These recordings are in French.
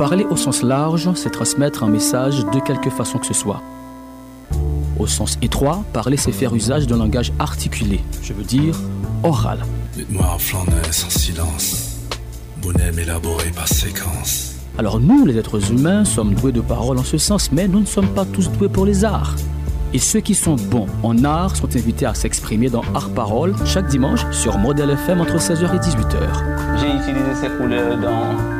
Parler au sens large, c'est transmettre un message de quelque façon que ce soit. Au sens étroit, parler, c'est faire usage d'un langage articulé, je veux dire oral. moi en sans silence, bonhomme élaboré par séquence. Alors nous, les êtres humains, sommes doués de parole en ce sens, mais nous ne sommes pas tous doués pour les arts. Et ceux qui sont bons en art sont invités à s'exprimer dans Art Parole chaque dimanche sur Modèle FM entre 16h et 18h. J'ai utilisé ces couleurs dans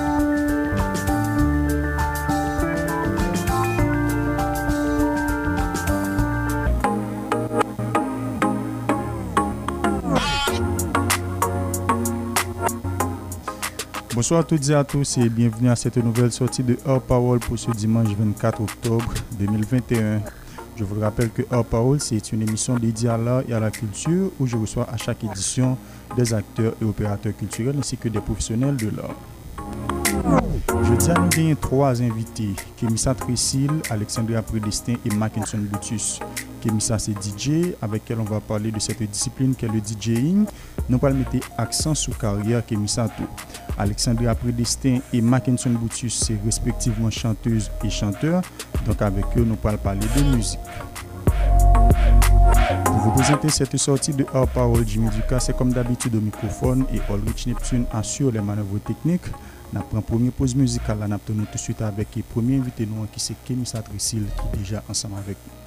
Bonsoir à toutes et à tous et bienvenue à cette nouvelle sortie de Hors Parole pour ce dimanche 24 octobre 2021. Je vous rappelle que Hors Parole, c'est une émission dédiée à l'art et à la culture où je reçois à chaque édition des acteurs et opérateurs culturels ainsi que des professionnels de l'art. Je tiens à nous trois invités, Kémissa Tricile, Alexandria Prédestin et Mackinson Lutus. Kémissa, c'est DJ, avec elle on va parler de cette discipline qu'est le DJing. Nous allons mettre accent sur carrière Kémissa tout. Aleksandria Predestin et Mackinson Boutius se respektiveman chanteuse et chanteur, donk avek yo nou pal pale de mouzik. Vou voposante sete sorti de Or Parole Jumidika se kom dabitid ou mikrofon e Olrich Neptun ansyo le manovre teknik. Na pran pwemye pouz mouzikal la nap tonou tout suite avek e pwemye invite nou an ki se Kenisa Tresil ki deja ansam avek nou.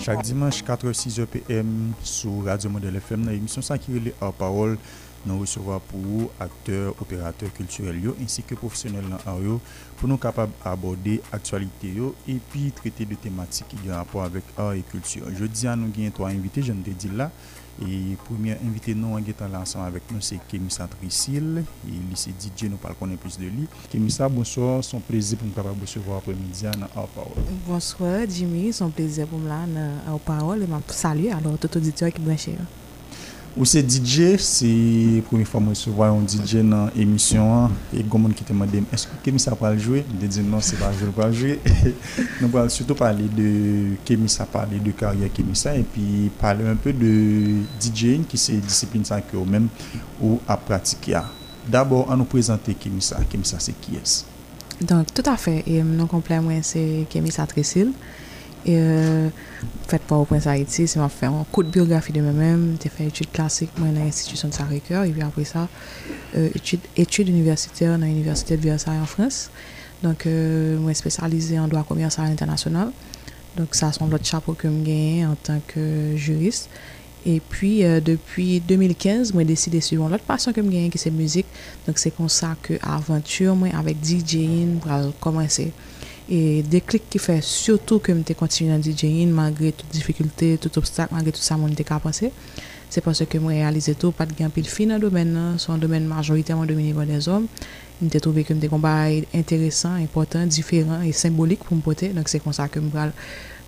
Chak dimanche 4-6 opm sou Radio Model FM nan emisyon sa ki rele Or Parole nan resevo apou akteur, operateur kulturel yo insi ke profesyonel nan or yo pou nou kapab aborde aktualite yo epi trite de tematik di rapor avèk or et kulture. Je di an nou gen to an invite, jen te di la. E pou mi an invite non, nou an get ala ansan avèk nou se Kemisa Trisil E lise DJ nou pal konen plus de li Kemisa, bonso, son prezi pou m ka prabo se vwa apre mi diyan an a ou pa ou Bonso, Jimmy, son prezi pou m lan an a ou pa ou E man sali, alo, toto DJ wè ki blanche yo Ou se DJ, se premi fòm mwen se voyon DJ nan emisyon an, e gomoun ki teman dem, esko Kemisa pral jwè? Non, de di nan, se pral jwè, pral jwè. Nou pral sweto pralè de Kemisa, pralè de karyè Kemisa, e pi pralè un pè de DJ, ki se disipin sa kyo men, ou a pratik ya. D'abord, an nou prezante Kemisa, Kemisa se ki es? Don, tout a fè, nou komple mwen se Kemisa Tresil, Fèt pa ou prensa eti, seman fè an kout biografi de mè mèm, te fè etude klasik mwen an institusyon sa re kèr, epi apre sa, etude universitèr nan universitèr de viasari an Frans. Donk mwen spesyalize an do akomiyansari an internasyonal. Donk sa son lot chapo ke m genye an tank jurist. Epi, depi 2015, mwen deside suivon lot pasyon ke m genye ki se mouzik. Donk se kon sa ke aventur mwen avèk DJ-in pral komanse. e de klik ki fè sotou kem te kontinu nan DJ-in, magre tout difficulté, tout obstak, magre tout sa moun te kapranse se panse kem reyalize tou pat gen pil fin nan domen nan, son domen marjonitèm an domen nivouan den zon mi te troube kem te kombay enteresan important, diferan, e simbolik pou mpote nonk se konsa kem pral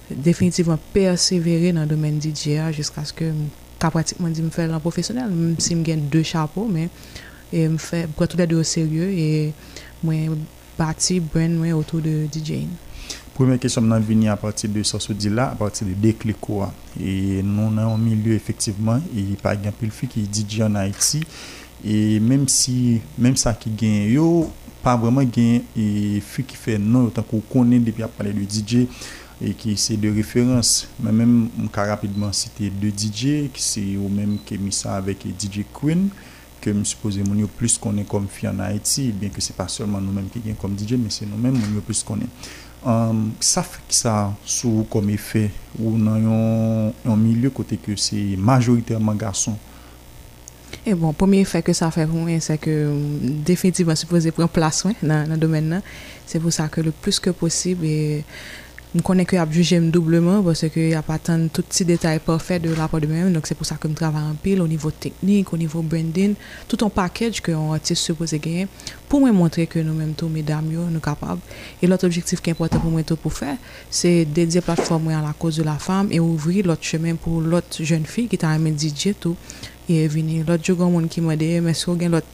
definitivman persevere nan domen DJ-a jiskas kem kapratikman di m fè lan profesyonel, m si m gen 2 chapo men, e m fè, m pral tout la de ou seryou, e mwen Bati bren wey oto de DJ-in? Proumen kesyom nan vini a pati de sosyo di la, a pati de dekli kwa. E nou nan omi lyo efektiveman, e par genpil fi ki DJ an IT. E menm si, menm sa ki gen yo, pa vreman gen fi ki fe nou, otan ko konen depi ap pale de DJ, e ki se de referans. Men menm mka rapidman site de DJ, ki se yo menm kemi sa avek DJ Queen. mi suppose moun yo plus konen kom fi an a eti bin ke se pa solman nou menm ke gen kom DJ men se nou menm moun yo plus konen sa fe ki sa sou kon me fe ou nan yon yon mili yo kote ke se majorite a man gason e eh bon pomiye fe ke sa fe pou mwen se ke definitivman suppose pren plas nan domen nan se pou sa ke le plus ke posib e Je connais que j'ai jugé doublement parce qu'il n'y a pas tant tout petits détails parfaits de rapport de même. Donc, c'est pour ça que je travaille en pile au niveau technique, au niveau branding, tout un package que on artiste supposé gagner pour montrer que nous-mêmes, tous mesdames, nous sommes capables. Et l'autre objectif qui est important pour moi tout pour faire, c'est dédier la plateforme à la cause de la femme et ouvrir l'autre chemin pour l'autre jeune fille qui t'a amené DJ tout et venu. l'autre jour un gens qui m'a dit mais si gagne l'autre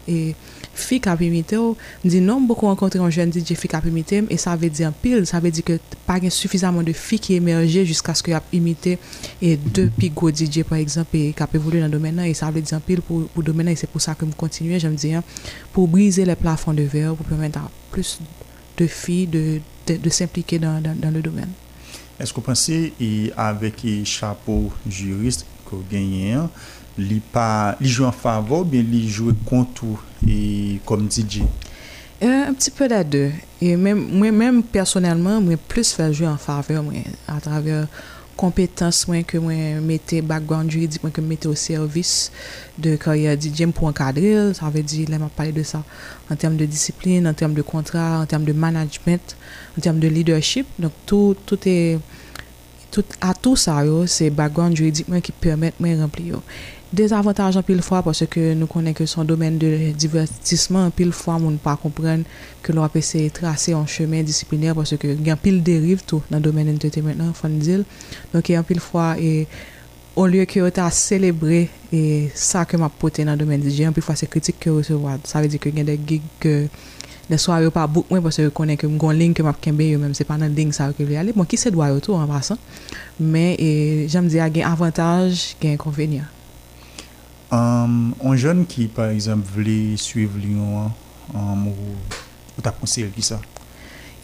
fille qui a imité me e dis non beaucoup rencontré un jeune DJ fille qui a imité et ça veut dire pile ça veut dire que pas suffisamment de filles qui émergé jusqu'à ce qu'il a imité et deux plus DJ par exemple et qui a évolué dans le domaine et ça veut dire pile pour pour domaine et c'est pour ça que me continuer j'aime dire pour briser les plafonds de verre pour permettre à plus de filles de, de, s'impliquer dans, dans, le domaine. Est-ce que vous pensez, avec les chapeaux juristes que vous gagnez, il joue en faveur ou bien li joue contre et comme DJ Un petit peu les deux. Et même, moi-même, personnellement, moi plus faire jouer en faveur à travers compétences que moi background juridique que je mettais au service de carrière DJ pour encadrer. Ça veut dire, là, m'a parlé de ça en termes de discipline, en termes de contrat, en termes de management, en termes de leadership. Donc, tout, est... Tout, à tout ça, c'est background juridique qui permet de remplir. Dezavantaj an pil fwa parce ke nou konen ke son domen de divertisman, an pil fwa moun pa kompren ke lwa pe se trase an chemen disiplinèr parce ke gen pil deriv tou nan domen entertainment nan fondil. Donke an pil fwa e on lye ki yo ta selebrè e sa ke map pote nan domen DJ, an pil fwa se kritik ki yo se wad. Sa ve di ke gen de gig ke ne swa yo pa bouk mwen parce ki yo konen ke mgon ling ke map kembe yo menm se panan ding sa yo ke ve ale. Bon ki se dwayo tou an basan, men jen me di a gen avantaj gen konvenya. Euh, un jeune qui, par exemple, voulait suivre Lyon, en hein, euh, ou, ou t'as conseillé qui ça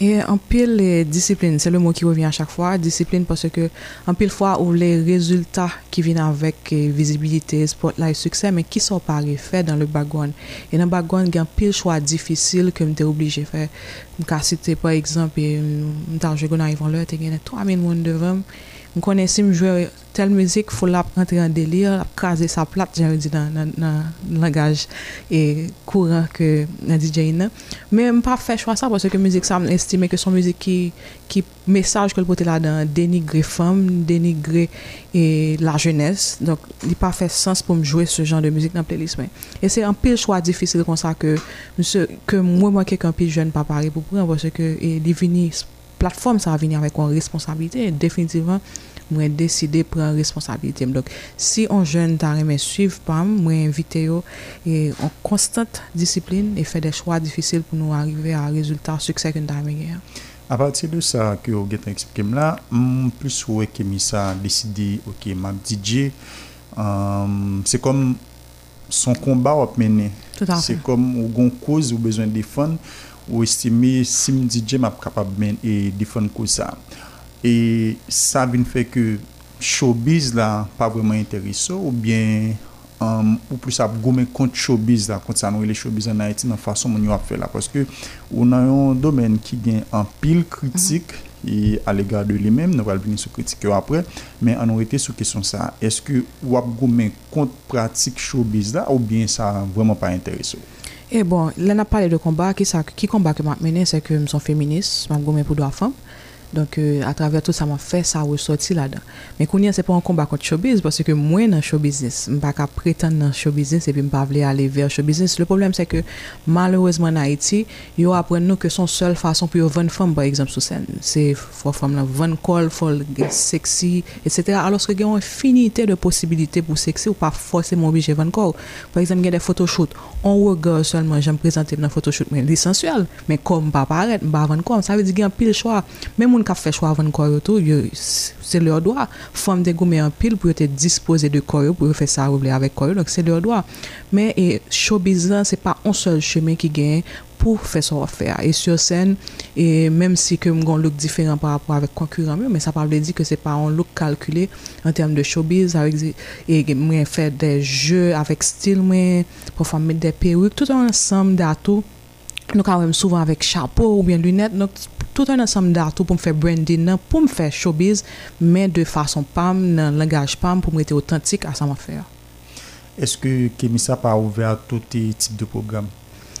et en pile, euh, discipline, c'est le mot qui revient à chaque fois, discipline, parce que en pile fois, où les résultats qui viennent avec visibilité, spotlight, succès, mais qui sont pas faits dans le background. Et dans le background, il y a un pile choix difficile que es obligé de faire. si par exemple, je suis arrivé là, il y a 3000 personnes devant M konensi m jwè tel müzik fòl ap rentre an delir, ap krasè sa plat jen wè di nan langaj e kouran ke nan DJ nan. Mè m pa fè chwa sa pwòsè ke müzik sa m lestime ke son müzik ki mesaj kòl potè la dan denigre fòm, denigre e la jènes. Donk li pa fè sens pou m jwè se jan de müzik nan plelis mè. E se an pil chwa difisil kon sa ke mwen m wè kek an pil jwè n pa pari pou pou an pwòsè ke li vinis m. platform sa va vini anvek an responsabilite e definitivan mwen deside pre responsabilite. Si an jen tari men suiv pa mwen invite yo e an konstant disipline e fe de chwa difisil pou nou arive a rezultat suksek an tari men ge. A pati de sa ke ou getan eksplikem la, mwen plus ou e kemi sa deside, ok, ma ptidje c'e kom son komba wap mene. C'e kom ou gon kouz ou bezwen de fonds. Ou estime Sim DJ map kapab men e difon kou sa. E sa bin fe ke showbiz la pa vreman entereso ou bien um, ou plus ap gomen kont showbiz la kont sa nou ele showbiz anayeti nan fason moun yo ap fe la. Koske ou nan yon domen ki gen an pil kritik e alega de li men, nou al bin sou kritik yo apre, men an ou ete sou kesyon sa. Eske ou ap gomen kont pratik showbiz la ou bien sa vreman pa entereso. Et bon, là, on a parlé de combat. Qui, ça, qui combat que je mené, c'est que je suis féministe, je suis pour droit femme. donk euh, a travèr tout sa man fè sa wè soti la dan. Mè kounyen se pou an kon bakot showbiz, pòsè ke mwen nan showbiznis, m baka prétan nan showbiznis, epi m pa vle alevè an showbiznis. Le pòblem sè ke malouèzman a eti, yo apren nou ke son sòl fason pou yo ven fòm, bè egzèm sou sè, se fò fòm nan ven kol, fòl gè seksi, et sè alòs ke gè an finité de posibilité pou seksi ou pa fòsè mò bi jè ven kol. Pè egzèm gè de photoshout, an wè gè solman jèm prezentèm nan photosh Mwen ka fè chwa avan koryo tou, se lèr doa fòm de gomè an pil pou yote dispose de koryo pou yote fè sa rouble avè koryo. Lèk se lèr doa. Mwen e showbiz lan, se pa an sol chemè ki gen pou fè sa wò fè a. E sur sèn, e mèm si ke mwen lòk diferan par rapport avè konkurant mè, mè sa par lè di ke se pa an lòk kalkulè an term de showbiz. E mwen fè de jè avèk stil mwen, pou fòm mè de perouk, tout an ansèm de ato. Nou ka wèm souvan avèk chapò ou bèn lunèt. Nou ka wèm souvan avèk chapò ou b tout an an sam da tou pou m fè branding nan, pou m fè showbiz, men de fason pam, nan langaj pam, pou m rete otantik an sam an fè. Eske kemi sa pa ouve a touti tip de program?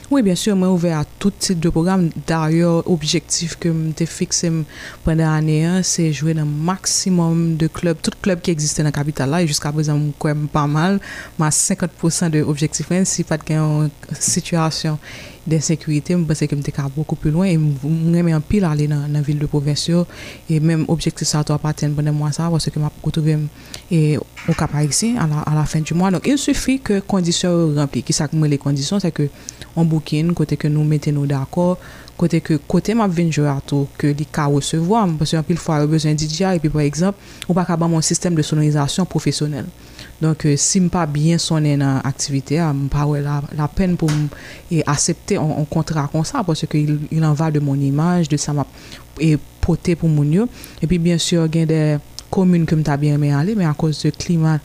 Oui, bien sûr, men ouve a touti tip de program. Daryo, objektif kem te fikse m pwende an e an, se jwè nan maksimum de klub, tout klub ki egziste nan kapital la, e jiska bezan m kouèm pa mal, man 50% de objektif ren, si pat gen yon situasyon. de sekurite mbe se ke mte ka boko pou lwen, mwen mè mè anpil alè nan vil de provensyon, mèm objekte sa to apaten bonè mwa sa, mwen se ke m ap koutoube m, an la fen di mwa. Il soufi ke kondisyon rempli, ki sa mwen lè kondisyon, se ke anboukin, kote ke nou meten nou d'akor, kote ke kote m ap venjera to, ke li ka wosevo, mbe se anpil fwa rebezen di diya, epi pre ekzamp, ou pa kaban mwen sistem de sononizasyon profesyonel. Donk euh, si m pa byen sonen an aktivite, m pa wè la pen pou m e asepte an kontra kon sa, posè ki il an va de moun imaj, de sa e, m ap epote pou moun yo. Epi byensur gen de komun ke m ta byen men ale, men a kos de klimat,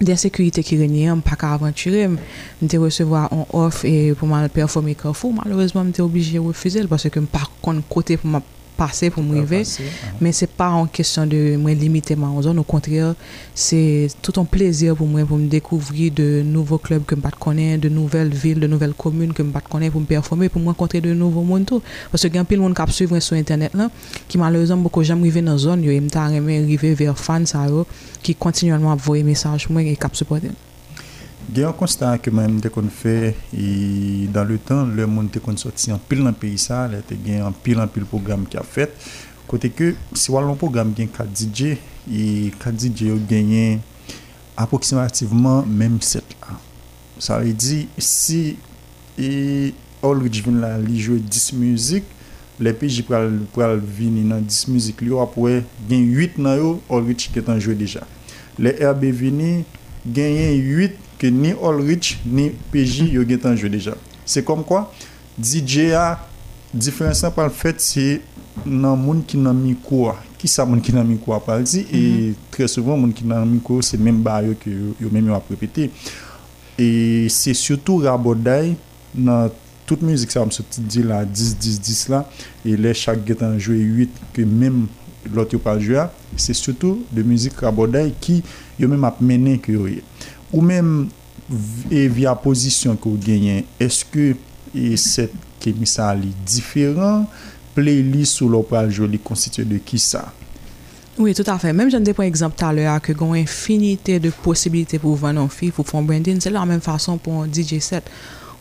de sekurite ki renyen, m pa ka aventurem, m te resewa an of e pou m ap performe kon fo, malouzman m te obijye wè fize, posè ki m pa kon kote pou m ap performe, passer pour m'arriver, mais c'est pas en question de me limiter ma zone, au contraire, c'est tout un plaisir pour moi pour me découvrir de nouveaux clubs que je ne connais, de nouvelles villes, de nouvelles communes que je ne connais pour me performer, pour me rencontrer de nouveaux monde Parce que il y a plein de monde qui suivre sur internet là, qui malheureusement beaucoup jamais arrivé dans la zone, ils m'ont arrivé vers fans qui continuellement envoyer des messages pour moi et qui supportent. gen yon konstant keman yon te kon fè, e dan lè tan, lè moun te kon soti an pil nan peyi sa, lè te gen an pil nan pil program ki a fèt. Kote ke, si walon program gen kadi dje, yon kadi dje yon gen yon apoksimativeman mèm 7 a. Sa lè di, si yon e, olwit vin la li jwè 10 müzik, lè peji pou al vin nan 10 müzik li yo, apwe gen 8 nan yo, olwit ki tan jwè deja. Le erbe vin, gen yon 8 que ni Allrich ni PJ yo en jeu déjà. C'est comme quoi DJ a différence par le fait c'est dans nan moun n'a mis quoi, qui ça Qui ki mis quoi, par mm -hmm. et mhm. très souvent moun n'a mis quoi c'est même ba yo que yo, même eu a répété. Et c'est surtout Rabodai dans toute musique ça me dit là 10 10 10 là et les chaque en joué 8 que même l'autre pas joué. c'est surtout de musique Rabodai qui yo même a mené que Ou men, e via pozisyon ki ou genyen, eske e set kemisa li diferan, ple li sou lopal joli konstituye de ki sa? Oui, tout afe. Menm jande pou en exemple talera, ke gwen infinite de posibilite pou vwennon fi, pou fonbwende, nou se la an menm fason pou DJ set,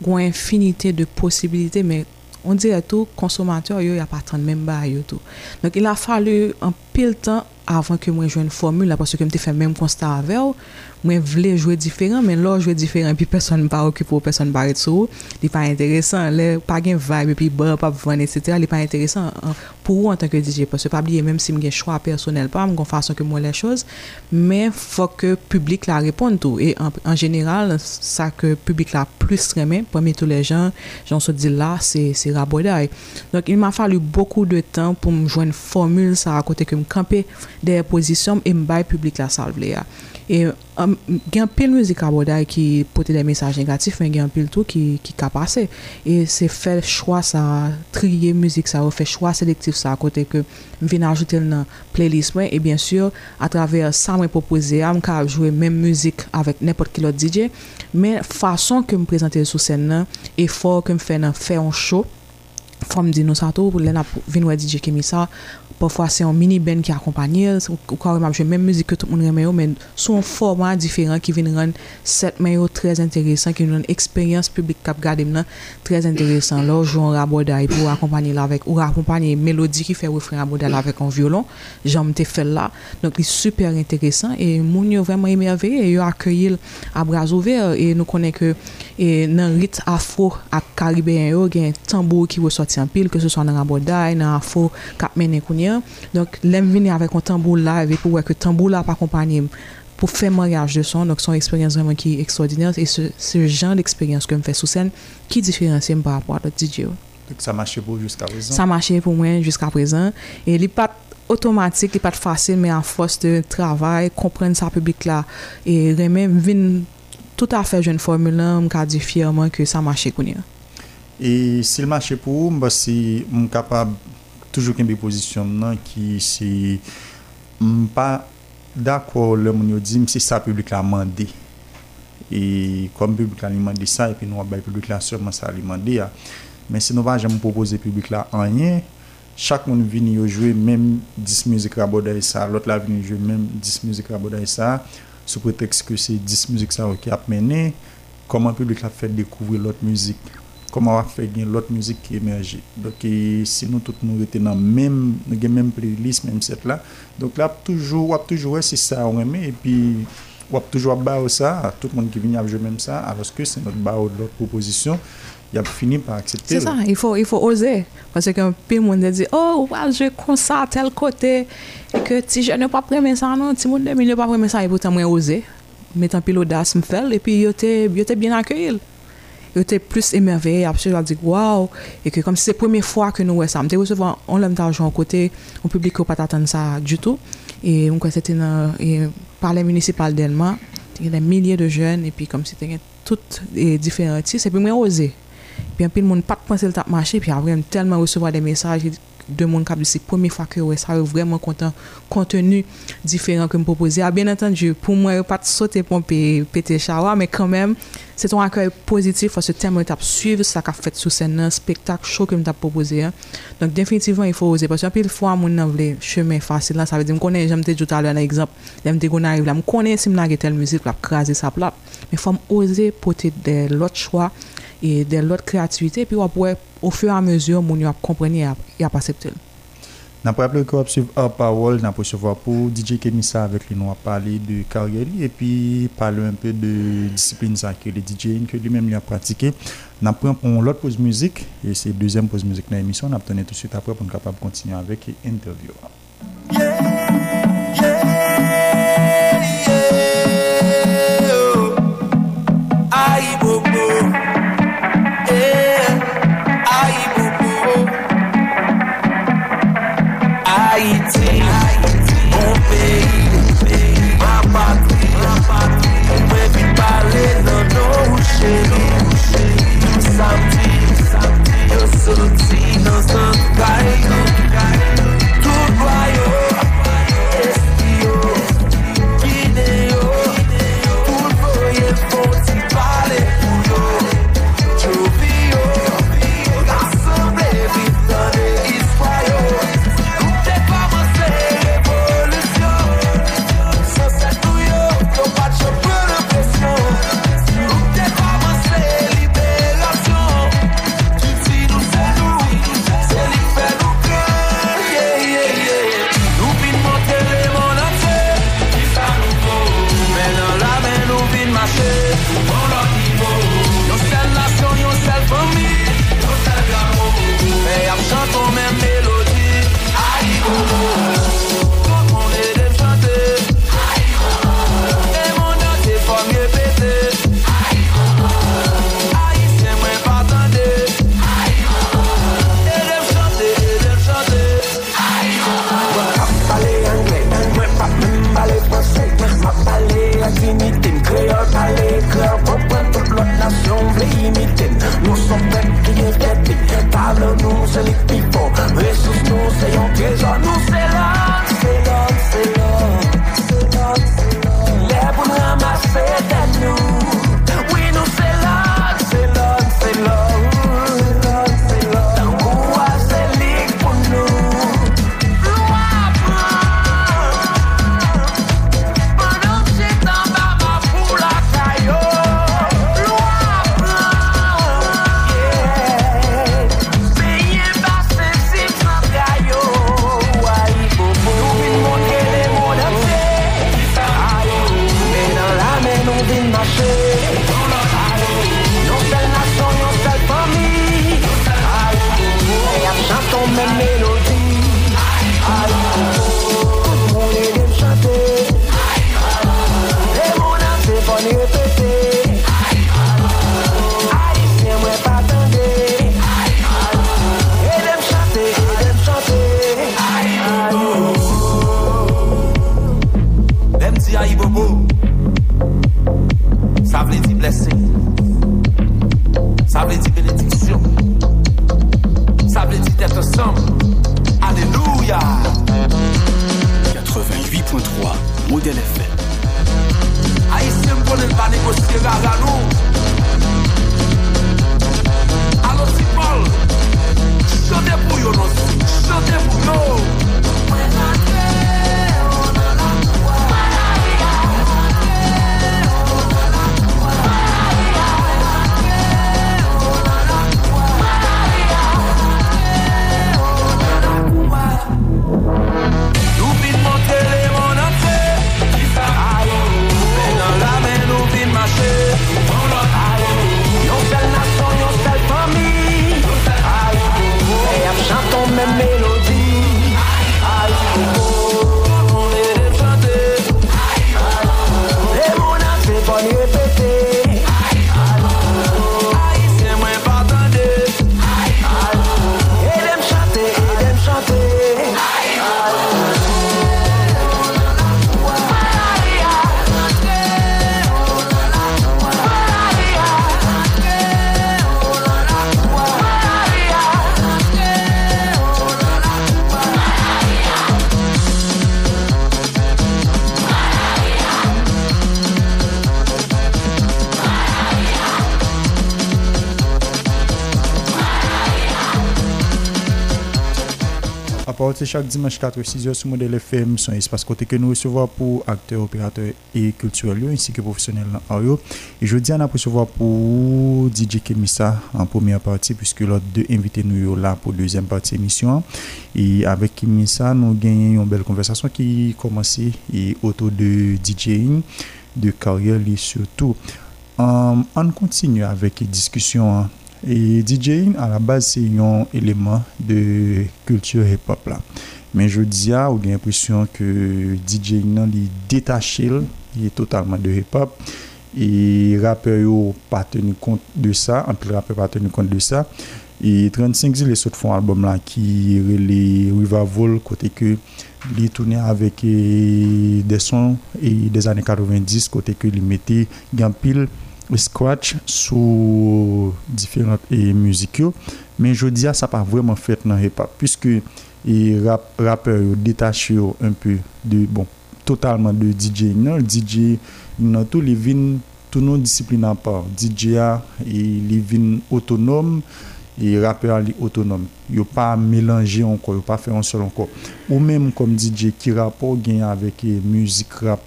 gwen infinite de posibilite, men on dire to, konsomantyo yo ya patran menm ba yo to. Nonk il a falu an pou il tan avan ke mwen jwenn formule la paswè ke mwen te fè mèm konsta avè ou, mwen vle jwè diferan, men lò jwè diferan pi person mpa okipo, person mpa etso, li pa interésan, le pa gen vibe pi bè, pap vwèn, etsè, li pa interésan pou ou an tanke DJ paswè pabliye, mèm si mwen gen chwa personel pa, mwen kon fà sò ke mwen lè chòz, men fò ke publik la repon tout, et an general, sa ke publik la plus remè, pwè mè tout le jan, jan sò di la, se rabodaï. Donk, il mwa fali beaucoup de tan pou mwen jw kanpe de pozisyon m e m bay publik la sal vle ya. E gen pil muzik a boday ki pote de mesaj negatif, men gen pil tou ki kapase. E se fel chwa sa triye muzik sa, ou fe chwa selektif sa kote ke m vina ajoute l nan playlist m, e bien sur, atraver sa m e popoze, a m ka jwe men muzik avek nepot ki lot DJ, men fason ke m prezante sou sen nan, e fo ke m fene fè an show, fòm di nou sato, pou lè na vinwe DJ kemi sa, Pofwa se yon mini-ben ki akompanyel, ou kare mabjwen, menm müzik ke toun moun remeyo, men sou yon format diferent ki vin ren set meyo trez enteresan, ki yon yon eksperyans publik kap gade mnen, trez enteresan. Lò, joun raboda, pou akompanyel avèk, ou akompanyel melodi ki fè wèfren raboda lavèk an violon, jom te fè la. Nòk, li super enteresan, e moun yo vèm mwen emervè, e yo akoyil abraz ouve, e nou konen ke... E nan rit Afro ak Karibéen yo gen tambou ki wè soti anpil ke se son nan Raboday, nan Afro Kapmen Nekounia, donc lèm vin avèk an tambou la, evèk wèk an tambou la pa kompanyem pou fèm an reaj de son nok son eksperyans vèm an ki ekstraordinans e se jan d'eksperyans ke m fè sou sen ki diferensye m pa apwa do DJ sa mache pou mwen jiska prezen e li pat otomatik, li pat fase mè an fòs de travay, komprende sa publik la e lèm vin tout afe jen formula m ka di firman ki sa mache konye. E sil mache pou ou m basi m kapab toujou ken bi pozisyon nan ki si m pa dako lè moun yo di m si sa publik la mandi. E kom publik la li mandi sa epi nou wabay publik la sèman sa li mandi ya. Men si nou vajan m popoze publik la anye, chak moun vini yo jwe mèm dis mizik la boda yi sa, lot la vini yo jwe mèm dis mizik la boda yi sa, sous prétexte que c'est 10 musiques ça qui a mené, comment le public a fait découvrir l'autre musique, comment on a fait l'autre musique qui émerge. Donc si sinon tout nous était dans même même playlist, même cette là. Donc là toujours on toujours c'est ça on aimé. et puis on toujours bas ça, tout le monde qui vient jouer même ça alors que c'est notre bas de l'autre proposition il a fini par accepter. C'est ça, il faut, il faut oser. Parce que qu'un le monde dit Oh, ouais, je constate tel côté, et que si je ne pas pris ça, non, si monde ne pas prendre ça, il faut moi, oser, t'as pile l'audace, me faire, et puis, il était bien accueilli. Il était plus émerveillé, absolument, dit Waouh, et que comme si c'est la première fois que nous voyons ça, on l'a on l'aime d'argent côté, on public ne pas attendre ça du tout. Et donc, c'était par les municipal d'Elma, il y a des milliers de jeunes, et puis, comme c'était toutes différentes, c'est pour moi oser. pi anpil moun pat pwense l tap mache, pi a vremen telman rouseva de mesaj, de moun kap disi, pwemi fakè wè, sa wè vremen kontenu diferan kèm popoze. A, ah, ben entenjou, pou mwen pat sote pon pè te chawa, mè kèm mèm, se ton akèr pozitif, fò se tem moun tap suive, sa ka fèt sou sènen, spektak, chò kèm tap popoze. Donk, definitivè, y fò ose, pwè anpil fwa moun nan vle, chèmè fasil, la, sa vè di m konen, jèm te jout et de l'autre créativité, puis on pourrait, au fur et à mesure, on a comprendre et à percevoir Dans le qu'on suivre en parole, on peut recevoir pour DJ ça avec lui, on a parlé de carrière et puis parler un peu de discipline ça, que les DJ que lui-même lui a pratiqué. On prend l'autre pause musique et c'est la deuxième pause musique de l'émission. On obtenu tout de suite après pour être capable de continuer avec l'interview. chaque dimanche 4 6 heures sur Modèle FM, son espace côté que nous recevons pour acteurs, opérateurs et culturels ainsi que professionnels en Et je dis, on a recevoir pour DJ Kemissa en première partie, puisque l'autre deux invités nous là pour deuxième partie émission. Et avec Kemissa, nous gagnons une belle conversation qui commence et autour de DJing, de carrière et surtout. Euh, on continue avec discussion hein. Et DJing, à la base, c'est un élément de culture hip-hop là. Mais je dis, j'ai l'impression que DJing, non, il est détaché, il est totalement de hip-hop. Et rappeurs n'ont pas tenu compte de ça, un peu pas tenu compte de ça. Et 35 les autres font un album là qui les vol côté que les tournait avec eh, des sons et eh, des années 90, côté que les mettait en pile scratch sous différentes et mais je dis ça pas vraiment fait dans hip hop puisque les rappeurs se détaché un peu de bon totalement de DJ non DJ dans tous les nos disciplines à part DJ et les villes autonomes et rappeur autonome yo pas mélangé encore pas fait un seul encore ou même comme DJ qui rapport pas avec eh, musique rap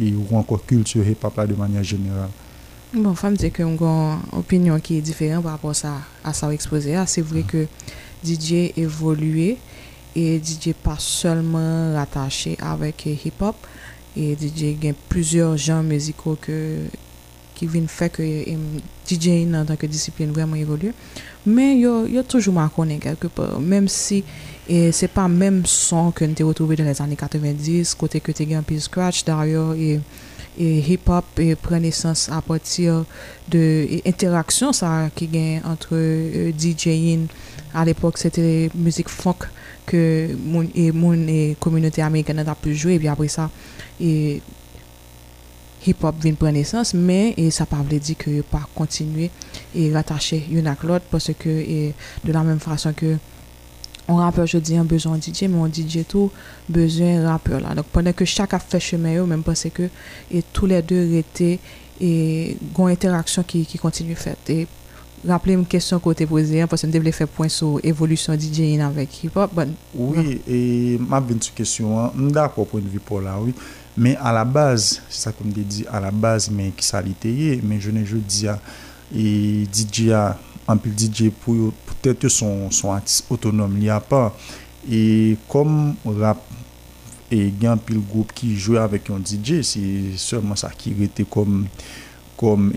et ou encore culture hip hop là de manière générale Mwen fèm te ke mwen gwen opinyon ki e diferent Pwa apos a sa ou ekspoze A se vre ke DJ evolue E DJ pa solman Ratache avek hip hop E DJ gen plizior Jan meziko ke Ki vin fè ke DJ Nan tanke disipline vreman evolue Men yo yo toujou man konen kelkepe Mem si e se pa Mem son ke nte otoube de la zani 90, kote ke te gen pi scratch Daryo e et hip-hop prend e naissance à partir de interactions ça qui gagne entre euh, DJing à l'époque c'était musique funk que la et communauté américaine a pu jouer et après ça et hip-hop vient prendre naissance mais ça ne veut dire que pas continuer et rattacher une à parce que de la même façon que on rappeur, je dis, un besoin DJ, mais on DJ tout, besoin rappeur Donc pendant que chaque a fait chemin, eux, même parce que et tous les deux étaient et une interaction qui, qui continue faite. Et rappelez une question que avez posée, hein, parce que je voulais faire point sur l'évolution DJ avec hip-hop. Oui, et ma bonne question, d'accord point de vue pour là, oui. Mais à la base, c'est ça comme dit, à la base, mais qui s'alité, mais je ne je dis, et DJ un DJ pour peut-être son artiste autonome, il n'y a pas. Et comme il rap a un groupe qui joue avec un DJ, c'est seulement ça qui est comme comme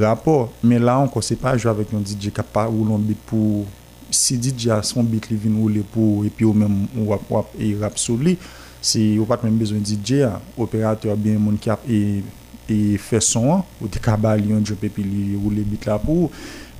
rapport. Mais là encore, ne sait pas jouer avec un DJ qui ne pas le pour... Si un DJ a son beat qui vient rouler pour et puis lui et qu'il rappe sur lui, il n'y a pas besoin de DJ. L'opérateur hein. a bien une personne qui fait son, ou du cabal, il rouler un DJ qui pour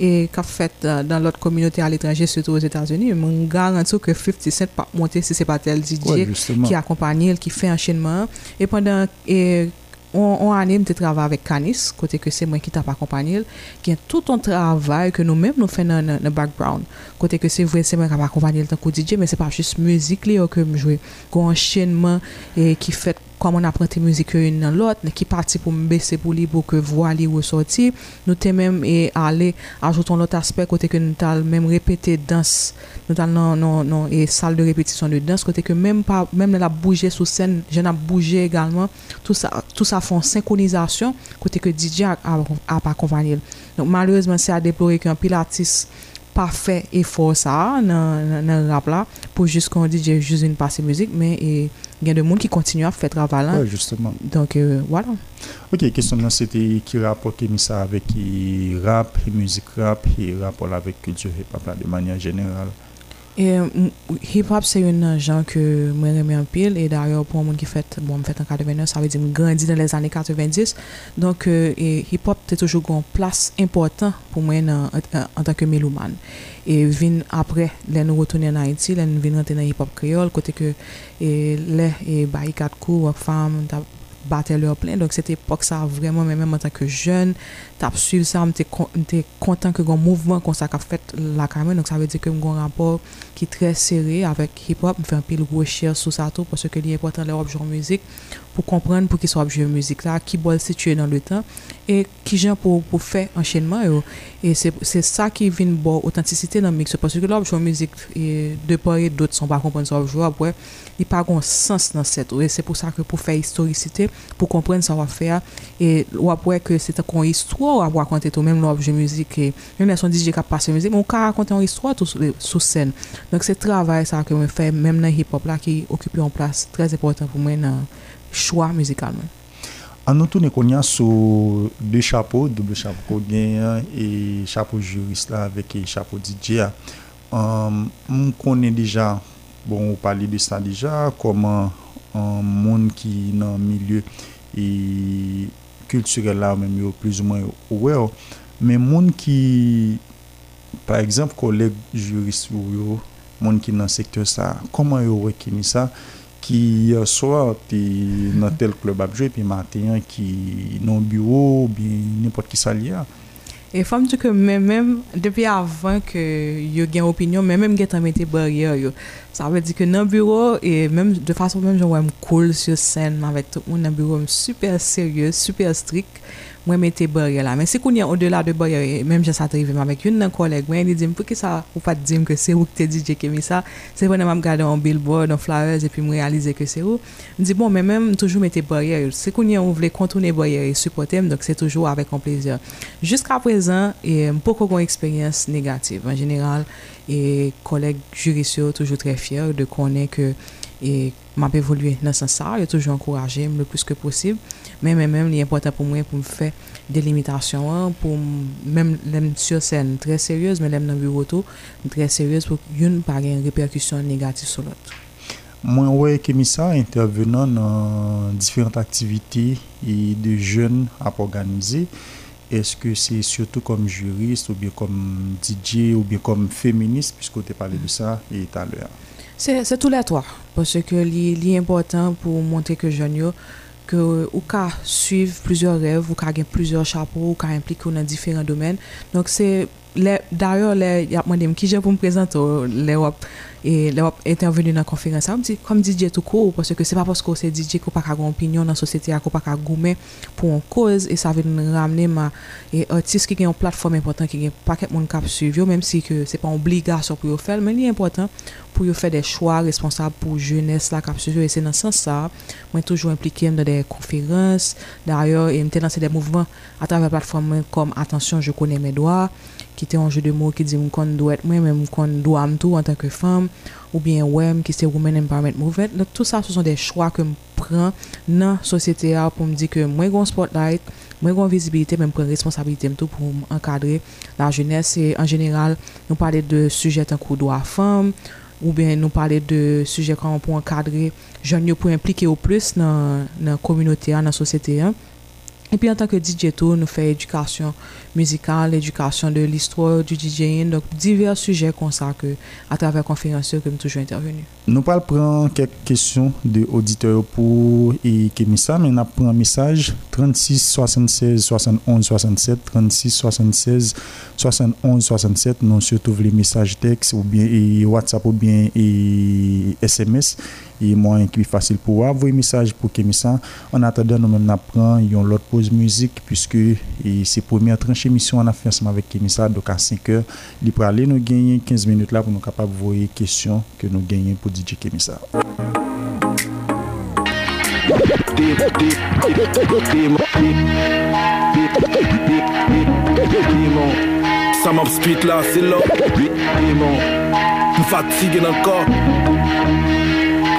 E et qu'a uh, fait dans, notre l'autre communauté à l'étranger, surtout aux États-Unis, je garantis que 57 Cent pas monter si c'est pas tel DJ qui accompagne, qui fait enchaînement. Et pendant et, on, anime de travail avec Canis, côté que c'est moi qui t'a accompagné, qui a tout un travail que nous-mêmes nous faisons dans le background. Côté que c'est vrai, c'est moi qui t'a accompagné le tant que DJ, mais c'est pas juste musique là, que je joue. Un enchaînement et, qui fait kwa moun aprenti mouzik yon nan lot, ne ki parti pou mbe se pou li pou ke vwa li ou soti, nou te menm e ale ajouton lot aspek kote ke nou tal menm repete dans, nou tal nan sal de repetisyon de dans, kote ke menm la bouje sou sen, jen la bouje egalman, tout sa fon sinkonizasyon, kote ke DJ a pa konvanyel. Nou malouz menm se a deplore ki an pil artis pa fe e fosa nan rap la, pou jist kon DJ jiz un pasi mouzik, menm e... il y a des gens qui continuent à faire travail là. Hein. Oui, justement. Donc, euh, voilà. Ok, question là, c'était qui rapporte ça avec rap, musique rap et rapport avec culture et papa de manière générale. Et hip-hop, c'est une genre que moi j'aime en pile. Et d'ailleurs, pour moi qui fait, bon, fait en 89, ça veut dire que je grandis dans les années 90. Donc, le euh, hip-hop, c'est toujours une place importante pour moi en, tant que mélomane. Et après, les nous retournons en Haïti, les nous venons dans hip-hop créole, côté que les et, et, et, et, femmes... batè lè ou plè. Donk set epok sa vreman, men men mwen tanke jen, tap suiv sa, mwen te kontan ke gwen mouvment kon sa ka fèt la kamè. Donk sa vè di ke mwen gwen rapor ki trè serè avèk hip-hop, mwen fèm pil wè chè sou sa tou pòsè ke li epotan lè wapjouan müzik pou kompran pou ki sou wapjouan müzik la, ki bol situè nan lè tan e ki jen pou fè anchenman yo. E se sa ki vin bo autentisite nan mikse pòsè ke lè wapjouan müzik de pò yè dout son pa kompran sou wapjouan m I pa gon sens nan set. Ou e se pou sa ke pou fe historikite, pou komprenne sa wap fe a, ou apwe ke se ta kon istro wap wak konti tou, menm nou obje mizik, yonè son DJ ka pasyon mizik, moun ka wak konti an istro tou sou sen. Donk se travay sa ke wap fe menm nan hip-hop la ki okipi an plas trez eportan pou men chwa mizikalman. An nou tou ne konye sou 2 chapo, 2 chapo kogen, e chapo jurist la veke chapo DJ. Moun konye deja bon on parle de ça déjà comment un monde qui dans le milieu et culturel là même plus ou moins ouais mais monde qui par exemple collègues juristes ou monde qui dans secteur ça comment yo reconnu ça qui soit dans tel club à jouer, puis matin qui non bureau bien n'importe qui ça lié E fam di ke men men, depi avan ke yo gen opinyon, men men men gen tramite barye yo. Sa ve di ke nan bureau, e men de fasyon men joun wèm koul sou sen, ma ve te ou nan bureau wèm super serye, super strik. Mwen mette borye la. Mwen se kounyan ou de la de borye, mwen jese atrive, mwen vek yon nan koleg, mwen yon di di m pou ki sa ou pat di m ke se ou ki te di di kemi sa, se pou nan m am gade an billboard, an flowers, epi m realize ke se ou. Mwen di bon, mwen mèm toujou mette borye. Se kounyan ou vle kontoune borye e sukote m, donk se toujou avek an plezyon. Jusk aprezen, m pou kou kon eksperyans negatif. En general, koleg jurisyo toujou tre fyer de konen ke et m'a évolué dans ce sens ça j'ai toujours encouragé le plus que possible mais même est important pour moi pour me faire des limitations hein, pour même sur scène très sérieuse mais même dans le bureau très sérieuse pour une pas une répercussion négative sur l'autre moi ouais Kémissa intervenant dans différentes activités et de jeunes à organiser est-ce que c'est surtout comme juriste ou bien comme DJ ou bien comme féministe puisque tu parlé de ça et tout à l'heure c'est tout les trois. se ke li important pou montre ke joun yo, ke ou ka suiv plizor rev, ou ka gen plizor chapou, ou ka implikoun nan diferen domen. Donk se, le, daryo le, yapman dem, ki je pou m prezento euh, le wap. E lè wèp entenveni nan konferans, an mwen ti kom DJ tou kou, pwese ke se pa pwese ko se DJ kou pa ka goun opinyon nan sosete a kou pa ka goun men pou an koz, e sa ven nan ramne ma, e otis ki gen yon platform impotant ki gen paket moun kap suvyo, menm si ke se pa an obligasyon pou yo fel, men li impotant pou yo fel de chwa responsable pou jounes la kap suvyo, e se nan san sa, mwen toujou implikem nan de konferans, daryo, e mtenansi de mouvment atavè platform mwen kom, atansyon, je konen mè doa, ki te anjou de mou ki di m kon douet mwen men m kon doua m tou an tanke fam ou bien wèm ki se woumen en paramet mou vet. Tout sa sou son de chwa ke m pren nan sosyete a pou m di ke mwen goun spotlight, mwen goun vizibilite men m pren responsabilite m tou pou m akadre la jounes. En general, nou pale de sujet an kon doua fam ou bien nou pale de sujet kan m pou akadre joun yo pou implike ou plus nan komunote a, nan sosyete a. Et puis en tant que DJ Tour, nous faisons éducation musicale, éducation de l'histoire du DJing, donc divers sujets comme à travers conférences que nous toujours intervenu. Nous parlons prendre quelques questions de pour et ça, mais nous pris un message 36 76 71 67 36 76 71 67, nous surtout les messages texte ou bien WhatsApp ou bien et SMS et moyen qui facile pour avoir vos message pour ça En attendant, nous-mêmes, nous ont l'autre pause musique puisque c'est première tranche émission en affaire avec qui Donc à 5 heures, il pour aller nous gagner 15 minutes là pour nous capables de voir les questions que nous gagnons pour DJ Kémissan. là, c'est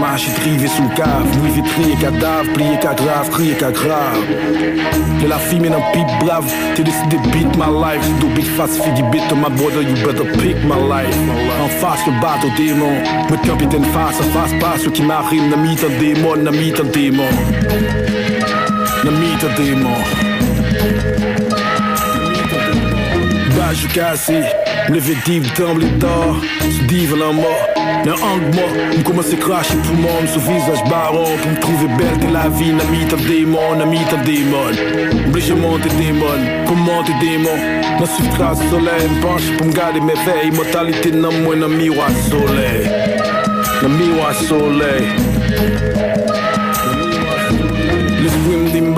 marche, trivé sous cave. Louis vitré, cadavre, plié qu'à grave, crié qu'à grave. Et la fille, mais pipe brave. T'es décidé beat my life. Si big fast, figgy bit my brother, you better pick my life. En face, le bateau au démon. Me capitaine face à face, pas ce qui m'arrive. N'a mis un démon, n'a mis un démon. N'a mis un démon. Bah, je cassé. Levé div, tremble d'or. Se dive la mort un de moi, à komanse pour poumon sous visage baron pour me trouver belle T'es la vie, n'a mi ta démon, n'a mi ta démon. M démon, démon, demon, démon te demon Nan soleil, kras pour m penche pou m gade me n'a moins, n'a mwen nan soleil N'a Nan miwa soleil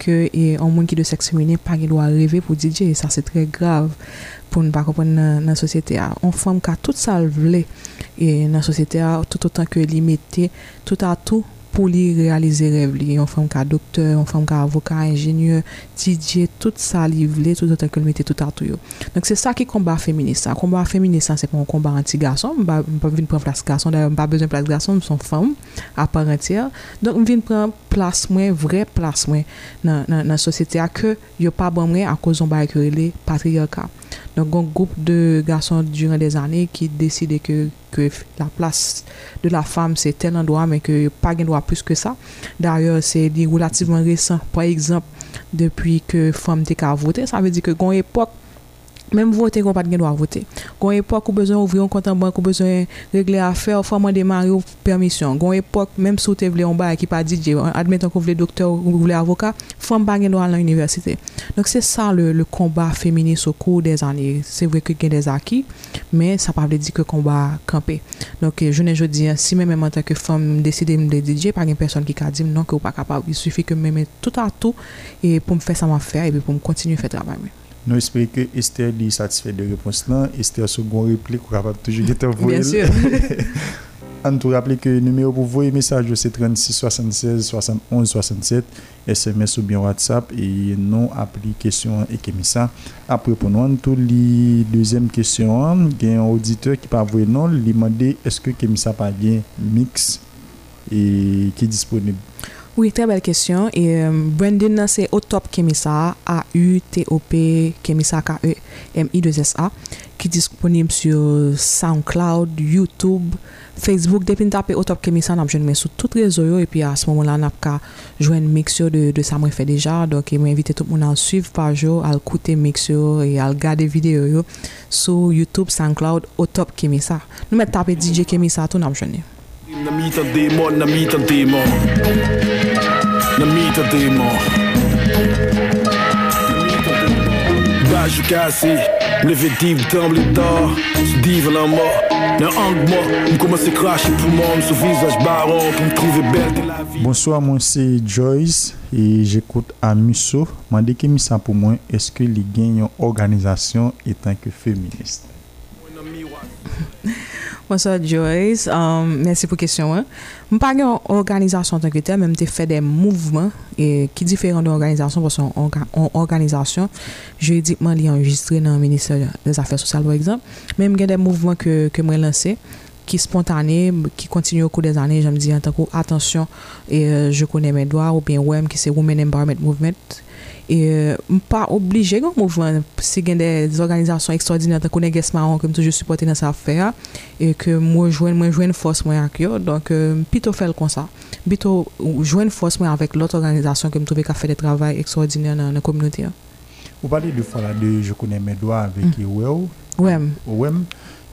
ki e, an moun ki de seks meni pa ki lwa revi pou di dje e sa se tre grav pou nou pakopon nan sosyete a an fwam ka tout sal vle e nan sosyete a tout an ke li meti, tout an tou pou li realize rev li. Yon fèm ka dokteur, yon fèm ka avoka, injenyeur, tidye, tout saliv li, tout otakilmite, tout atou yo. Donk se sa ki komba feminesan. Komba feminesan se pou mwen komba anti-gason. Mwen pa vin pran flas gason, mwen pa bezon plas gason, mwen son fèm, aparentiyan. Donk mwen vin pran plas mwen, vre plas mwen nan sosyete a ke yo pa ban mwen a kozon ba ekurele patriyaka. Don goun goup de gason duren de zane ki deside ke la plas de la fam se ten an doan men ke pa gen doan pwis ke sa. Daryon, se li roulativman resan. Po ekzamp, depi ke fam dek avote, sa ve di ke goun epok. Mem vote kon pat gen do a vote. Gon epok ou bezon ouvri yon kontan ban, kon bezon regle afer, fwa mwen deman yon permisyon. Gon epok, mem sou te vle yon ba ekipa DJ, admeton kon vle doktor, kon vle avoka, fwa m ba gen do a lan universite. Non, se sa le komba femini sou kou de zanye. Se vwe ke gen de zaki, men sa pa vle di ke komba kampe. Non, jounen jodi, eh, si men men mante ke fwa m deside m de DJ, par gen person ki ka di m, non ke ou pa kapab, yon sufi ke men men tout a tout, pou m fè sa man fè, pou m kontinu Nou espere ke este li satisfe de repons lan, este a sogon replik ou kapap toujou gete vwil. Bien sur. An tou rappele ke nou meyo pou vwil, mesaj yo se 36, 76, 71, 67, sms ou bien whatsapp, e nou apri kesyon an e kemisa. Aprepon an tou li dezem kesyon an, gen yon auditeur ki pa vwil non, li mwade eske kemisa pa gen mix e ki disponib. Oui, très belle question. Euh, Brendan, c'est Autop Kemisa, A-U-T-O-P Kemisa, K-E-M-I-2-S-A, qui est disponible sur SoundCloud, YouTube, Facebook. Depuis, on tape Autop Kemisa, on a besoin de mettre sur tout le réseau. Et puis, à ce moment-là, on a besoin de mixer de ça, on le fait déjà. Donc, je m'invite tout le monde à suivre par jour, à écouter mixer et à regarder vidéo sur YouTube, SoundCloud, Autop Kemisa. Nous mettons tapé DJ Kemisa, tout n'a besoin de nous. Namita démon, namita démon. Namita démon. Baju kasi, leve dib temble d'or, se dive la mort. Nan ang mo, m komanse krashe pou moun sou visaj baron pou m trouve bel de la vi. Bonsoir, moi c'est Joyce e jekoute a Musso. Mande ke mi sa pou mwen eske li gen yon organizasyon etan ke feminist. Bonsoir Joyce, um, merci pour la question. Je hein. pas d'organisation organisation en tant que telle, mais je fait des mouvements et, qui différents de l'organisation parce qu'en organisation, juridiquement, enregistrée dans le ministère des Affaires sociales, par exemple. Même des mouvements que, que je lancé qui spontané, qui continue au cours des années, je me dis en tant qu'attention, et euh, je connais mes droits, ou bien WEM, qui c'est Women Empowerment Movement, E m pa oblije yo mouvman si gen de zorganizasyon ekstraordinan tan konen gesman an kem toujou supporte nan sa fè ya E kem mwen jwen fos mwen ak yo Donc euh, pito fèl kon sa Pito jwen fos mwen avèk lote organizasyon kem toujou ka fè de travay ekstraordinan nan komynoti ya Ou pale de mm. e e e fwa la de jokounen mèdwa avèk ouè ou Ouèm Ouèm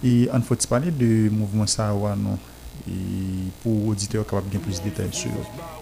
E an fò ti pale de mouvman sa wè an an E pou audite yo kapab gen plus detay sou yo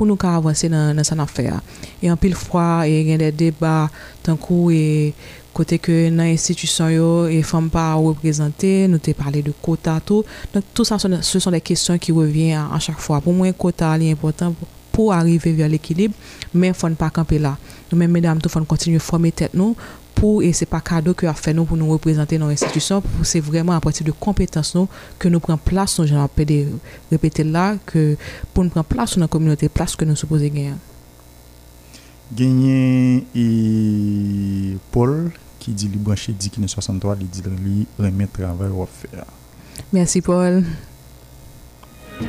Poun nou ka avanse nan san afer. E an pil fwa, e gen de deba, tan kou, e kote ke nan institusyon yo, e foun pa reprezenté, nou te parli de kota, tout. Donc tout sa, se son de kisyon ki revyen an chak fwa. Poun mwen kota li important pou arrive via l'ekilib, men foun pa kampe la. Nou men, medam, tout foun kontinu foun me tèt nou, Et et c'est pas cadeau que a fait nous pour nous représenter dans l'institution c'est vraiment à partir de compétences nous que nous prenons place nous répéter là que pour nous prendre place dans la communauté place que nous supposons gagner gagner et Paul qui dit le brancher dit qu'il est 63 il dit lui remettre travail ou faire merci Paul Le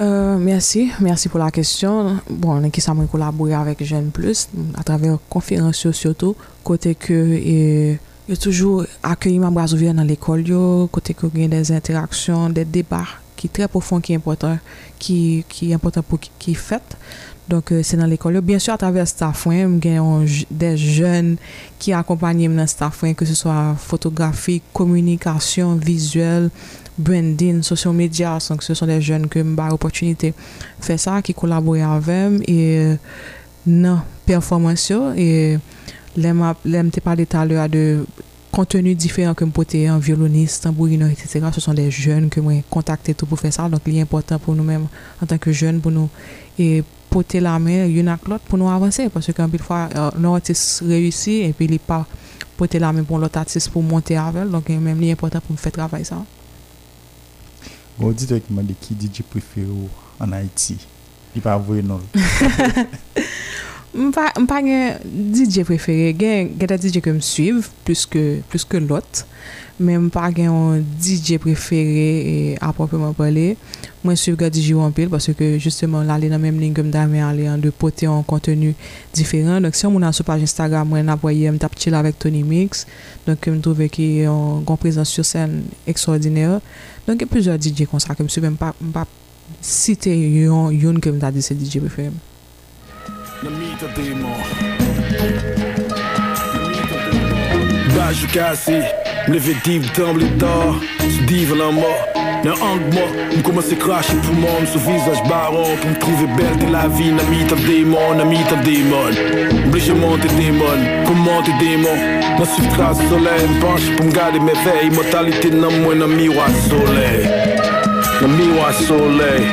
Euh, mersi, mersi pou la kestyon. Bon, an ki sa mwen kolabouye avèk jen plus, atraver konferansyon siotou, kote ke yo toujou akyeyi mèm brazovye nan l'ekol yo, kote ke yo genyè des interaksyon, des debat ki tre poufon ki importan pou ki fèt. Donk se nan l'ekol yo. Bien sou atraver stafwen, genyè yon des jen ki akompanyem nan stafwen, ke se swa fotografik, komunikasyon, vizuel, brendin, sosyo medyas, se son de joun ke m ba repotunite fe sa ki kolabori avèm e nan performansyo e lèm te pali talè a de kontenu difèran ke m pote an, violonist, tambourino, etc. se son de joun ke m kontakte tou pou fe sa, lèm li important pou nou mèm an tanke joun pou nou pote la mè yon ak lot pou nou avansè parce ke an bil fwa nan otis reysi e li pa pote la mè pou l'otatis pou monte avèl, lèm li important pou m fe travèl sa. Ou dite wè ki mè de ki DJ prefere ou an Haiti? Li pa avouye nou? M pa nge DJ prefere, gen gè da DJ ke m suiv plus ke lot. Mwen pa gen yon DJ preferé E apropo mwen pale Mwen souf gwa DJ wampil Baso ke justement la lè nan menm lè Kèm damè a lè an de potè an kontenu Diferent Donk si yon moun an sou page Instagram Mwen apwaye m tap chile avèk Tony Mix Donk kèm drouve ki yon komprezans Sous sèn eksoordinè Donk kem pizwa DJ konsa Kèm souf mwen pa site yon Yon kèm dadise DJ preferé Mwen pa gen yon Levé deep dans les sous se dive la mort. dans un moi, me commence à cracher pour moi, sous visage baron. Pour me trouver belle, de la vie, n'a mis ta démon, n'a mis ta démon. Obligé t'es démon, comment t'es démon? je suis trace soleil, me penche pour me garder mes veilles. n'a moins, n'a miroir soleil. N'a miroir soleil.